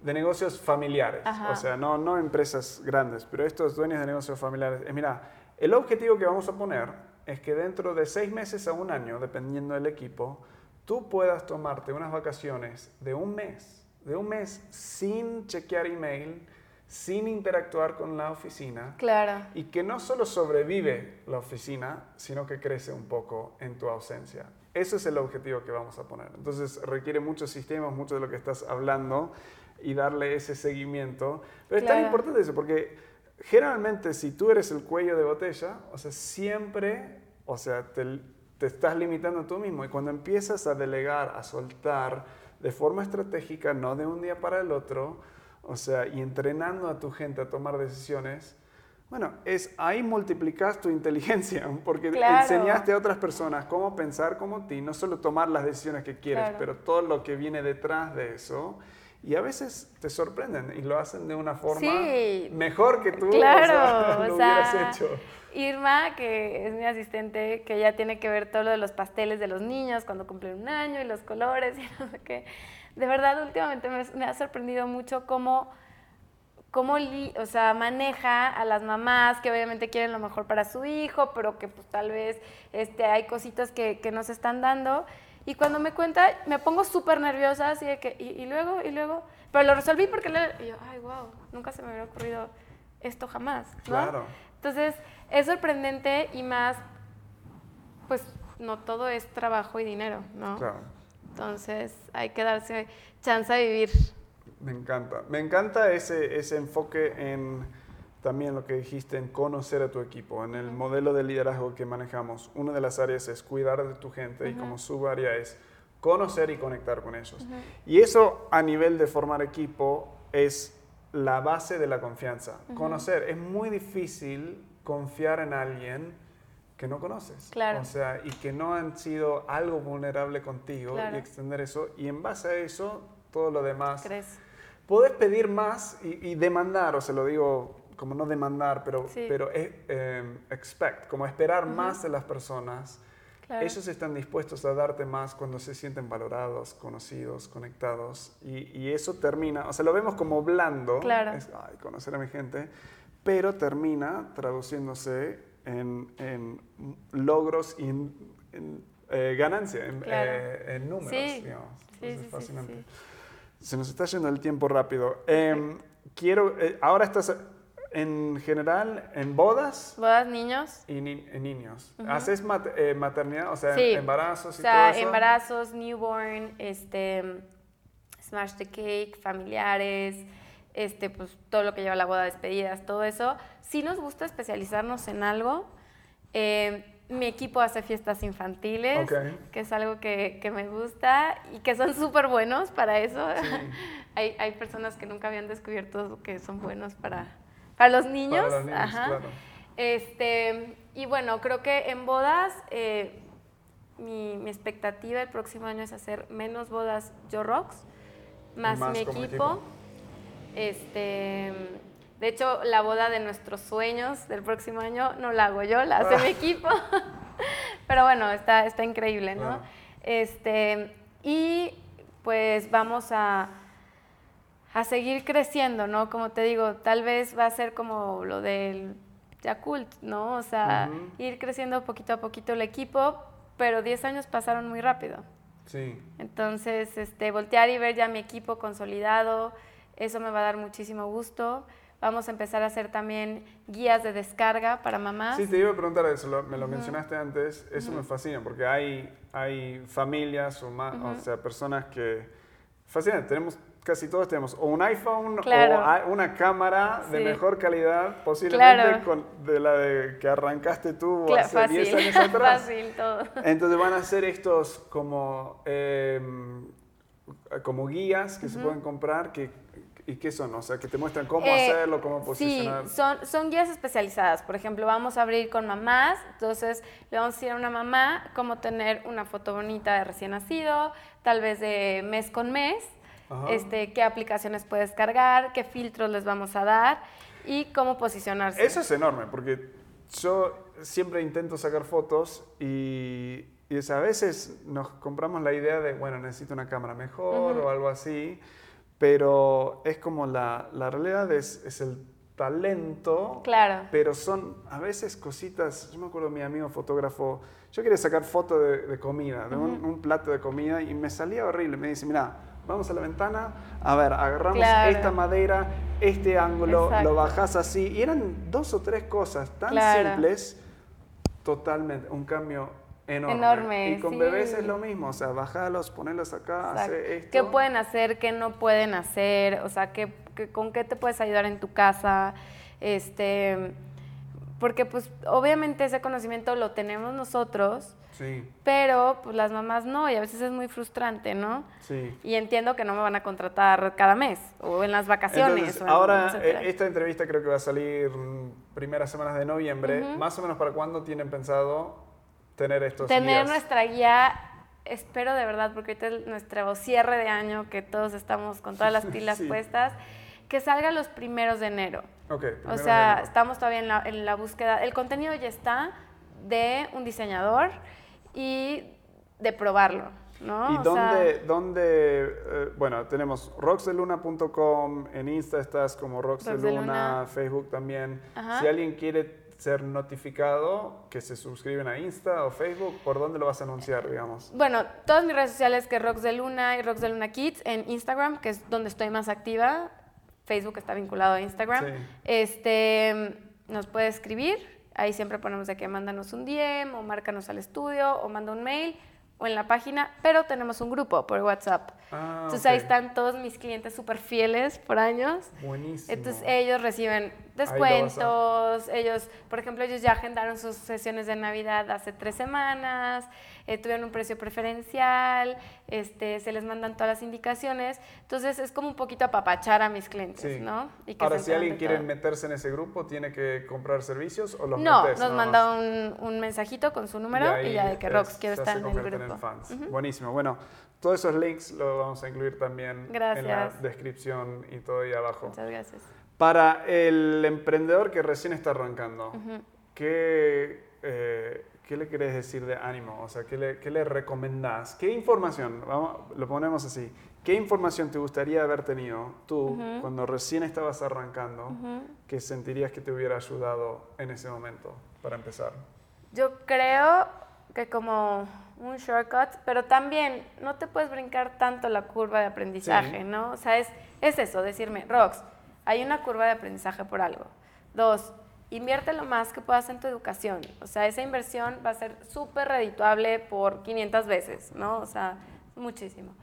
Speaker 1: de negocios familiares,
Speaker 2: Ajá.
Speaker 1: o sea, no, no empresas grandes, pero estos dueños de negocios familiares, es mira, el objetivo que vamos a poner es que dentro de seis meses a un año, dependiendo del equipo, tú puedas tomarte unas vacaciones de un mes, de un mes sin chequear email, sin interactuar con la oficina
Speaker 2: claro.
Speaker 1: y que no solo sobrevive la oficina, sino que crece un poco en tu ausencia. Ese es el objetivo que vamos a poner. Entonces requiere muchos sistemas, mucho de lo que estás hablando y darle ese seguimiento. Pero es tan
Speaker 2: Claro.
Speaker 1: importante eso porque generalmente si tú eres el cuello de botella, o sea, siempre, o sea, te, te estás limitando tú mismo y cuando empiezas a delegar, a soltar de forma estratégica, no de un día para el otro, o sea, y entrenando a tu gente a tomar decisiones, bueno, es ahí multiplicas tu inteligencia, *laughs* porque
Speaker 2: Claro.
Speaker 1: enseñaste a otras personas cómo pensar como ti, no solo tomar las decisiones que quieres,
Speaker 2: Claro.
Speaker 1: pero todo lo que viene detrás de eso. Y a veces te sorprenden y lo hacen de una forma
Speaker 2: Sí.
Speaker 1: mejor que tú
Speaker 2: Claro,
Speaker 1: o sea, *laughs* lo
Speaker 2: o sea,
Speaker 1: hubieras hecho.
Speaker 2: Irma, que es mi asistente, que ya tiene que ver todo lo de los pasteles de los niños cuando cumplen un año y los colores y *laughs* no sé qué. De verdad, últimamente me, me ha sorprendido mucho cómo, cómo li- o sea, maneja a las mamás que obviamente quieren lo mejor para su hijo, pero que pues tal vez este, hay cositas que, que no se están dando. Y cuando me cuenta, me pongo súper nerviosa, así de que, y, luego, y luego, pero lo resolví porque le, y yo, ay, wow, nunca se me hubiera ocurrido esto jamás, ¿no? Claro. Entonces, es sorprendente y más, pues, no todo es trabajo y dinero, ¿no? Claro. Entonces, hay que darse chance de vivir.
Speaker 1: Me encanta. Me encanta ese, ese enfoque en también lo que dijiste en conocer a tu equipo, en el modelo de liderazgo que manejamos. Una de las áreas es cuidar de tu gente y como subárea es conocer y conectar con ellos. Y eso a nivel de formar equipo es la base de la confianza. Conocer. Es muy difícil confiar en alguien que no conoces. Claro. O sea, y que no han sido algo vulnerable contigo y extender eso. Y en base a eso, todo lo demás.
Speaker 2: ¿Crees?
Speaker 1: Puedes pedir más y, y demandar, o se lo digo como no demandar, pero, pero eh, expect, como esperar más de las personas. Ellos están dispuestos a darte más cuando se sienten valorados, conocidos, conectados. Y, y eso termina, o sea, lo vemos como blando,
Speaker 2: claro.
Speaker 1: es, ay, conocer a mi gente, pero termina traduciéndose en, en logros y en, eh, ganancia, en, eh, números, digamos. es fascinante. Se nos está yendo el tiempo rápido. Em, quiero, ahora estás en general en bodas.
Speaker 2: Bodas, niños.
Speaker 1: Y niños. ¿Haces eh, maternidad? O sea, embarazos
Speaker 2: y todo eso. embarazos, newborn, este, smash the cake, familiares, este, pues todo lo que lleva la boda, despedidas, todo eso. Sí nos gusta especializarnos en algo. Eh, mi equipo hace fiestas infantiles, que es algo que, que, me gusta y que son súper buenos para eso. *laughs* hay, hay personas que nunca habían descubierto que son buenos para para los niños. Ajá. Este, y bueno, creo que en bodas, eh, mi, mi, expectativa el próximo año es hacer menos bodas yo rocks, más, mi equipo. Este, de hecho, la boda de nuestros sueños del próximo año no la hago yo, la hace *laughs* mi equipo. *laughs* Pero bueno, está, está increíble, ¿no? Este, y pues vamos a a seguir creciendo, ¿no? Como te digo, tal vez va a ser como lo del Yakult, ¿no? O sea, ir creciendo poquito a poquito el equipo, pero 10 años pasaron muy rápido.
Speaker 1: Sí.
Speaker 2: Entonces, este, voltear y ver ya mi equipo consolidado, eso me va a dar muchísimo gusto. Vamos a empezar a hacer también guías de descarga para mamás.
Speaker 1: Sí, te iba a preguntar eso, me lo mencionaste antes, eso me fascina porque hay, hay familias o, o sea, personas que... Fascinante, tenemos casi todos tenemos o un iPhone o una cámara de mejor calidad, posiblemente de la de que arrancaste tú hace 10 años *laughs* atrás.
Speaker 2: Fácil, todo.
Speaker 1: Entonces van a ser estos como, em, como guías que se pueden comprar que, ¿Y qué son? O sea, que te muestran cómo eh, hacerlo, cómo posicionar.
Speaker 2: Sí, son, son guías especializadas. Por ejemplo, vamos a abrir con mamás, entonces le vamos a decir a una mamá cómo tener una foto bonita de recién nacido, tal vez de mes con mes, este, qué aplicaciones puedes cargar, qué filtros les vamos a dar y cómo posicionarse.
Speaker 1: Eso es enorme, porque yo siempre intento sacar fotos y, y a veces nos compramos la idea de, bueno, necesito una cámara mejor o algo así, pero es como la, la realidad es, es, el talento,
Speaker 2: claro.
Speaker 1: pero son a veces cositas, yo me acuerdo mi amigo fotógrafo, yo quería sacar foto de, comida, de un, un, plato de comida y me salía horrible, me dice, mira, vamos a la ventana, a ver, agarramos esta madera, este ángulo, lo bajas así, y eran dos o tres cosas tan simples, totalmente, un cambio enorme. y con bebés es lo mismo, o sea, bajarlos, ponerlos acá, hacer esto.
Speaker 2: ¿Qué pueden hacer, qué no pueden hacer? O sea, ¿qué, con qué te puedes ayudar en tu casa? Este, porque pues obviamente ese conocimiento lo tenemos nosotros,
Speaker 1: Sí.
Speaker 2: Pero pues las mamás no, y a veces es muy frustrante, ¿no?
Speaker 1: Sí.
Speaker 2: Y entiendo que no me van a contratar cada mes o en las vacaciones.
Speaker 1: ahora, eh, esta entrevista creo que va a salir primeras semanas de noviembre. Más o menos para cuándo tienen pensado tener estos
Speaker 2: Tener nuestra guía, espero de verdad, porque ahorita es nuestro cierre de año, que todos estamos con todas las *laughs* pilas puestas, que salga los primeros de enero.
Speaker 1: Okay,
Speaker 2: o sea, estamos todavía en la, en la búsqueda. El contenido ya está de un diseñador y de probarlo. ¿no?
Speaker 1: ¿Y dónde, dónde eh, bueno, tenemos roxeluna.com, en Insta estás como roxeluna, Facebook también. Si alguien quiere ser notificado que se suscriben a Insta o Facebook? ¿Por dónde lo vas a anunciar, digamos?
Speaker 2: Bueno, todas mis redes sociales que Rox de Luna y Rox de Luna Kids en Instagram, que es donde estoy más activa. Facebook está vinculado a Instagram.
Speaker 1: Sí.
Speaker 2: Este, nos puede escribir. Ahí siempre ponemos de que mándanos un DM o márcanos al estudio o manda un mail o en la página, pero tenemos un grupo por WhatsApp.
Speaker 1: Ah,
Speaker 2: Entonces ahí están todos mis clientes súper fieles por años.
Speaker 1: Buenísimo.
Speaker 2: Entonces ellos reciben descuentos, ellos, por ejemplo, ellos ya agendaron sus sesiones de Navidad hace tres semanas, eh, tuvieron un precio preferencial, este, se les mandan todas las indicaciones. Entonces es como un poquito apapachar a mis clientes,
Speaker 1: Sí.
Speaker 2: ¿no? Y que
Speaker 1: Ahora, si alguien quiere
Speaker 2: todo.
Speaker 1: meterse en ese grupo, ¿tiene que comprar servicios o los
Speaker 2: No,
Speaker 1: metes?
Speaker 2: nos manda un, un mensajito con su número y, ya de que
Speaker 1: es-
Speaker 2: Rox quiero estar en el grupo.
Speaker 1: fans. Buenísimo. Bueno, todos esos links los vamos a incluir también en la
Speaker 2: Gracias.
Speaker 1: descripción y todo ahí abajo.
Speaker 2: Muchas gracias.
Speaker 1: Para el emprendedor que recién está arrancando,
Speaker 2: Ujú.
Speaker 1: ¿qué, eh, ¿qué le querés decir de ánimo? O sea, ¿qué le, qué le recomendás? ¿Qué información, vamos, lo ponemos así, qué información te gustaría haber tenido tú
Speaker 2: Ujú.
Speaker 1: cuando recién estabas arrancando
Speaker 2: Ujú.
Speaker 1: que sentirías que te hubiera ayudado en ese momento para empezar?
Speaker 2: Yo creo que como un shortcut, pero también no te puedes brincar tanto la curva de aprendizaje,
Speaker 1: Sí.
Speaker 2: ¿no? O sea, es, es eso, decirme, Rox, hay una curva de aprendizaje por algo. Dos, invierte lo más que puedas en tu educación. O sea, esa inversión va a ser súper redituable por 500 veces, ¿no? O sea, muchísimo.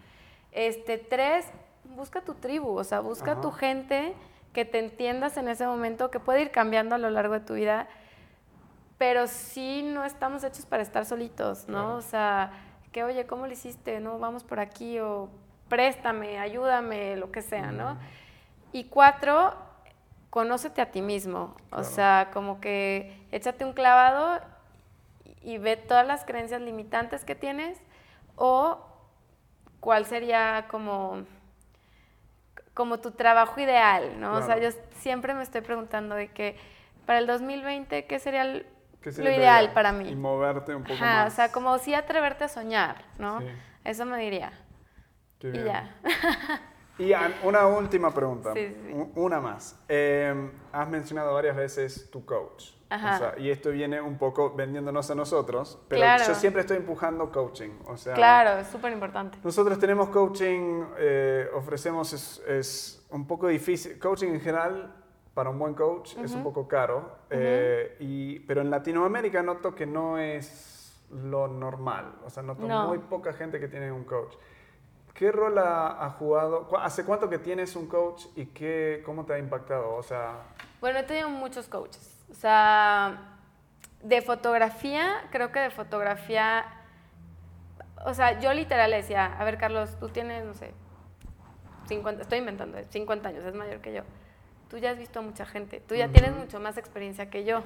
Speaker 2: Este, tres, busca tu tribu, o sea, busca
Speaker 1: Ajá.
Speaker 2: tu gente que te entiendas en ese momento, que puede ir cambiando a lo largo de tu vida pero sí no estamos hechos para estar solitos, ¿no?
Speaker 1: Claro.
Speaker 2: O sea, que oye, ¿cómo lo hiciste? No, vamos por aquí o préstame, ayúdame, lo que sea, ¿no? Y cuatro, conócete a ti mismo, o sea, como que échate un clavado y ve todas las creencias limitantes que tienes o cuál sería como como tu trabajo ideal, ¿no? O sea, yo siempre me estoy preguntando de que para el 2020, ¿qué sería el-
Speaker 1: ¿Qué
Speaker 2: lo
Speaker 1: sería
Speaker 2: ideal para mí?
Speaker 1: Y moverte un poco
Speaker 2: Ajá,
Speaker 1: más.
Speaker 2: o sea, como sí atreverte a soñar, ¿no?
Speaker 1: Sí.
Speaker 2: Eso me diría.
Speaker 1: Qué
Speaker 2: Y
Speaker 1: bien.
Speaker 2: ya. *laughs*
Speaker 1: Y una última pregunta,
Speaker 2: Sí, sí,
Speaker 1: una más. Eh, has mencionado varias veces tu coach.
Speaker 2: Ajá.
Speaker 1: O sea, y esto viene un poco vendiéndonos a nosotros, pero
Speaker 2: Claro.
Speaker 1: yo siempre estoy empujando coaching. O sea,
Speaker 2: Claro, es súper importante.
Speaker 1: nosotros tenemos coaching, eh, ofrecemos, es, es un poco difícil, coaching en general para un buen coach es un poco caro, eh, y, pero en Latinoamérica noto que no es lo normal, o sea, noto
Speaker 2: No.
Speaker 1: muy poca gente que tiene un coach. ¿Qué rol ha, ha jugado? ¿Cu- ¿Hace cuánto que tienes un coach y qué, cómo te ha impactado? O sea,
Speaker 2: Bueno, he tenido muchos coaches. O sea, de fotografía, creo que de fotografía, o sea, yo literal le decía, a ver, Carlos, tú tienes, no sé, 50, estoy inventando, eh, 50 años, es mayor que yo. Tú ya has visto a mucha gente, tú ya tienes mucho más experiencia que yo.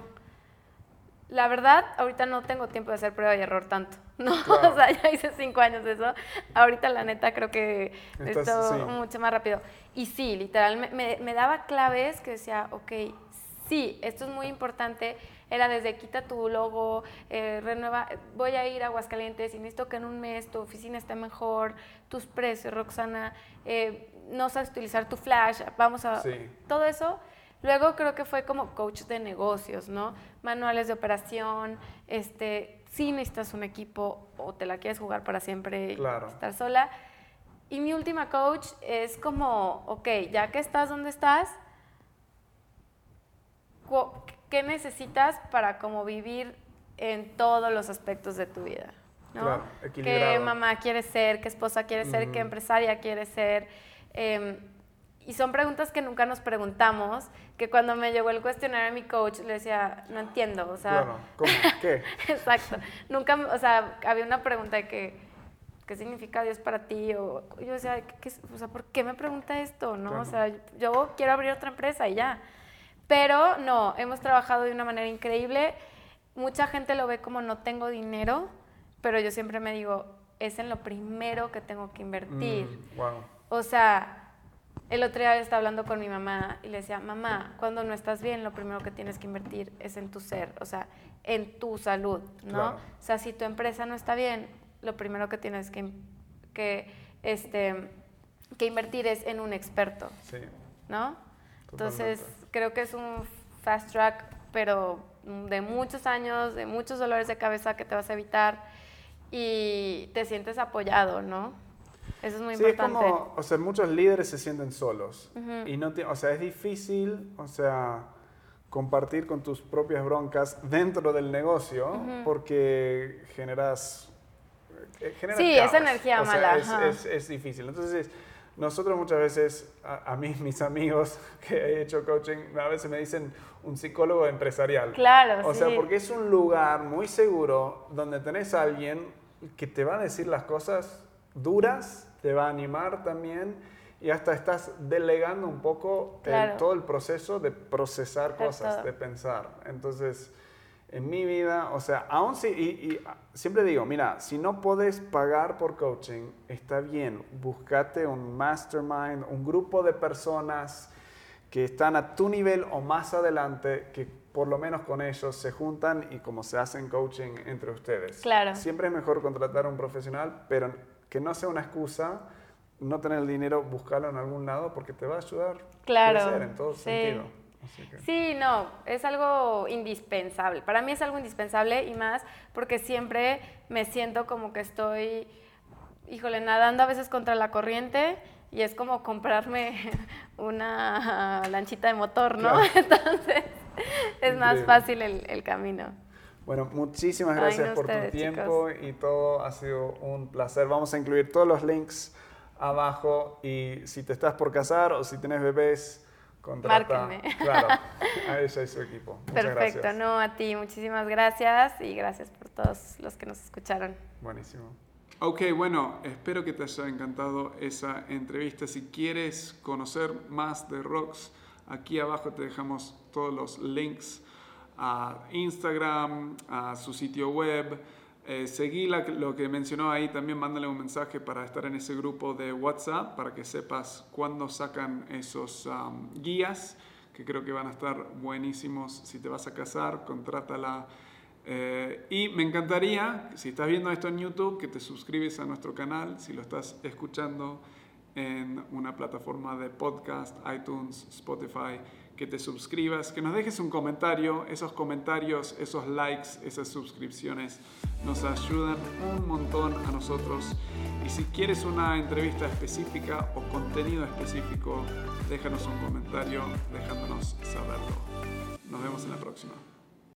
Speaker 2: La verdad, ahorita no tengo tiempo de hacer prueba y error tanto, *laughs* ¿no?
Speaker 1: Claro.
Speaker 2: O sea, ya hice cinco años de eso. Ahorita, la neta, creo que
Speaker 1: Estás-
Speaker 2: esto
Speaker 1: sí.
Speaker 2: mucho más rápido. Y sí, literal, me, me- me daba claves que decía, ok, sí, esto es muy importante. Era desde quita tu logo, eh, renueva, voy a ir a Aguascalientes y necesito que en un mes tu oficina esté mejor, tus precios, Roxana, eh, no sabes utilizar tu flash, vamos a...
Speaker 1: Sí.
Speaker 2: Todo eso. Luego creo que fue como coach de negocios, ¿no? Manuales de operación, este, si necesitas un equipo o te la quieres jugar para siempre y
Speaker 1: Claro.
Speaker 2: estar sola. Y mi última coach es como, ok, ya que estás donde estás, ¿qué necesitas para como vivir en todos los aspectos de tu vida? ¿no?
Speaker 1: Claro,
Speaker 2: ¿Qué mamá quieres ser? ¿Qué esposa quieres ser? ¿Qué empresaria quieres ser? Em, y son preguntas que nunca nos preguntamos, que cuando me llegó el cuestionario a mi coach le decía, no entiendo, o sea,
Speaker 1: claro, ¿cómo? ¿Qué? *laughs*
Speaker 2: Exacto. Nunca, o sea, había una pregunta de que, ¿qué significa Dios para ti? O yo decía, ¿qué, o sea, ¿por qué me pregunta esto? ¿no? O sea, yo quiero abrir otra empresa y ya. Pero no, hemos trabajado de una manera increíble. Mucha gente lo ve como no tengo dinero, pero yo siempre me digo, es en lo primero que tengo que invertir.
Speaker 1: Mm, wow.
Speaker 2: O sea, el otro día estaba hablando con mi mamá y le decía, mamá, cuando no estás bien, lo primero que tienes que invertir es en tu ser, o sea, en tu salud, ¿no?
Speaker 1: Claro.
Speaker 2: O sea, si tu empresa no está bien, lo primero que tienes que, que, este, que invertir es en un experto,
Speaker 1: Sí.
Speaker 2: ¿no? Entonces,
Speaker 1: Totalmente.
Speaker 2: creo que es un fast track, pero de muchos años, de muchos dolores de cabeza que te vas a evitar y te sientes apoyado, ¿no? Eso es muy
Speaker 1: sí,
Speaker 2: importante.
Speaker 1: Es como, o sea, muchos líderes se sienten solos y no o sea, es difícil, o sea, compartir con tus propias broncas dentro del negocio porque generas,
Speaker 2: eh, sí, esa energía mala.
Speaker 1: es, es, difícil. Entonces, nosotros muchas veces, a, mí, *laughs* mis amigos que he hecho coaching, a veces me dicen un psicólogo empresarial.
Speaker 2: Claro,
Speaker 1: O sea, porque es un lugar muy seguro donde tenés a alguien que te va a decir las cosas duras, te va a animar también y hasta estás delegando un poco todo el proceso de procesar cosas, de pensar. Entonces, en mi vida, o sea, aún si, y, siempre digo, mira, si no puedes pagar por coaching, está bien, búscate un mastermind, un grupo de personas que están a tu nivel o más adelante, que por lo menos con ellos se juntan y como se hacen coaching entre ustedes.
Speaker 2: Claro.
Speaker 1: Siempre es mejor contratar a un profesional, pero que no sea una excusa no tener el dinero, buscarlo en algún lado porque te va a ayudar
Speaker 2: claro.
Speaker 1: a crecer en todo sentido.
Speaker 2: Sí, no, es algo indispensable. Para mí es algo indispensable y más porque siempre me siento como que estoy, híjole, nadando a veces contra la corriente y es como comprarme *laughs* una lanchita de motor, ¿no? *laughs* Entonces es más fácil el, camino.
Speaker 1: Bueno, muchísimas gracias por tu tiempo y todo. Ha sido un placer. Vamos a incluir todos los links abajo y si te estás por casar o si tienes bebés, contrata. Claro, a ella y su equipo.
Speaker 2: Muchas Perfecto, no, a ti, muchísimas gracias y gracias por todos los que nos escucharon.
Speaker 1: Buenísimo. Ok, bueno, espero que te haya encantado esa entrevista. Si quieres conocer más de Rox, aquí abajo te dejamos todos los links a Instagram, a su sitio web, eh, seguí lo que mencionó ahí, también mándale un mensaje para estar en ese grupo de WhatsApp para que sepas cuándo sacan esos guías, que creo que van a estar buenísimos. Si te vas a casar, contrátala. Eh, y me encantaría, si estás viendo esto en YouTube, que te suscribes a nuestro canal, si lo estás escuchando en una plataforma de podcast, iTunes, Spotify que te suscribas, que nos dejes un comentario. Esos comentarios, esos likes, esas suscripciones nos ayudan un montón a nosotros. Y si quieres una entrevista específica o contenido específico, déjanos un comentario dejándonos saberlo. Nos vemos en la próxima.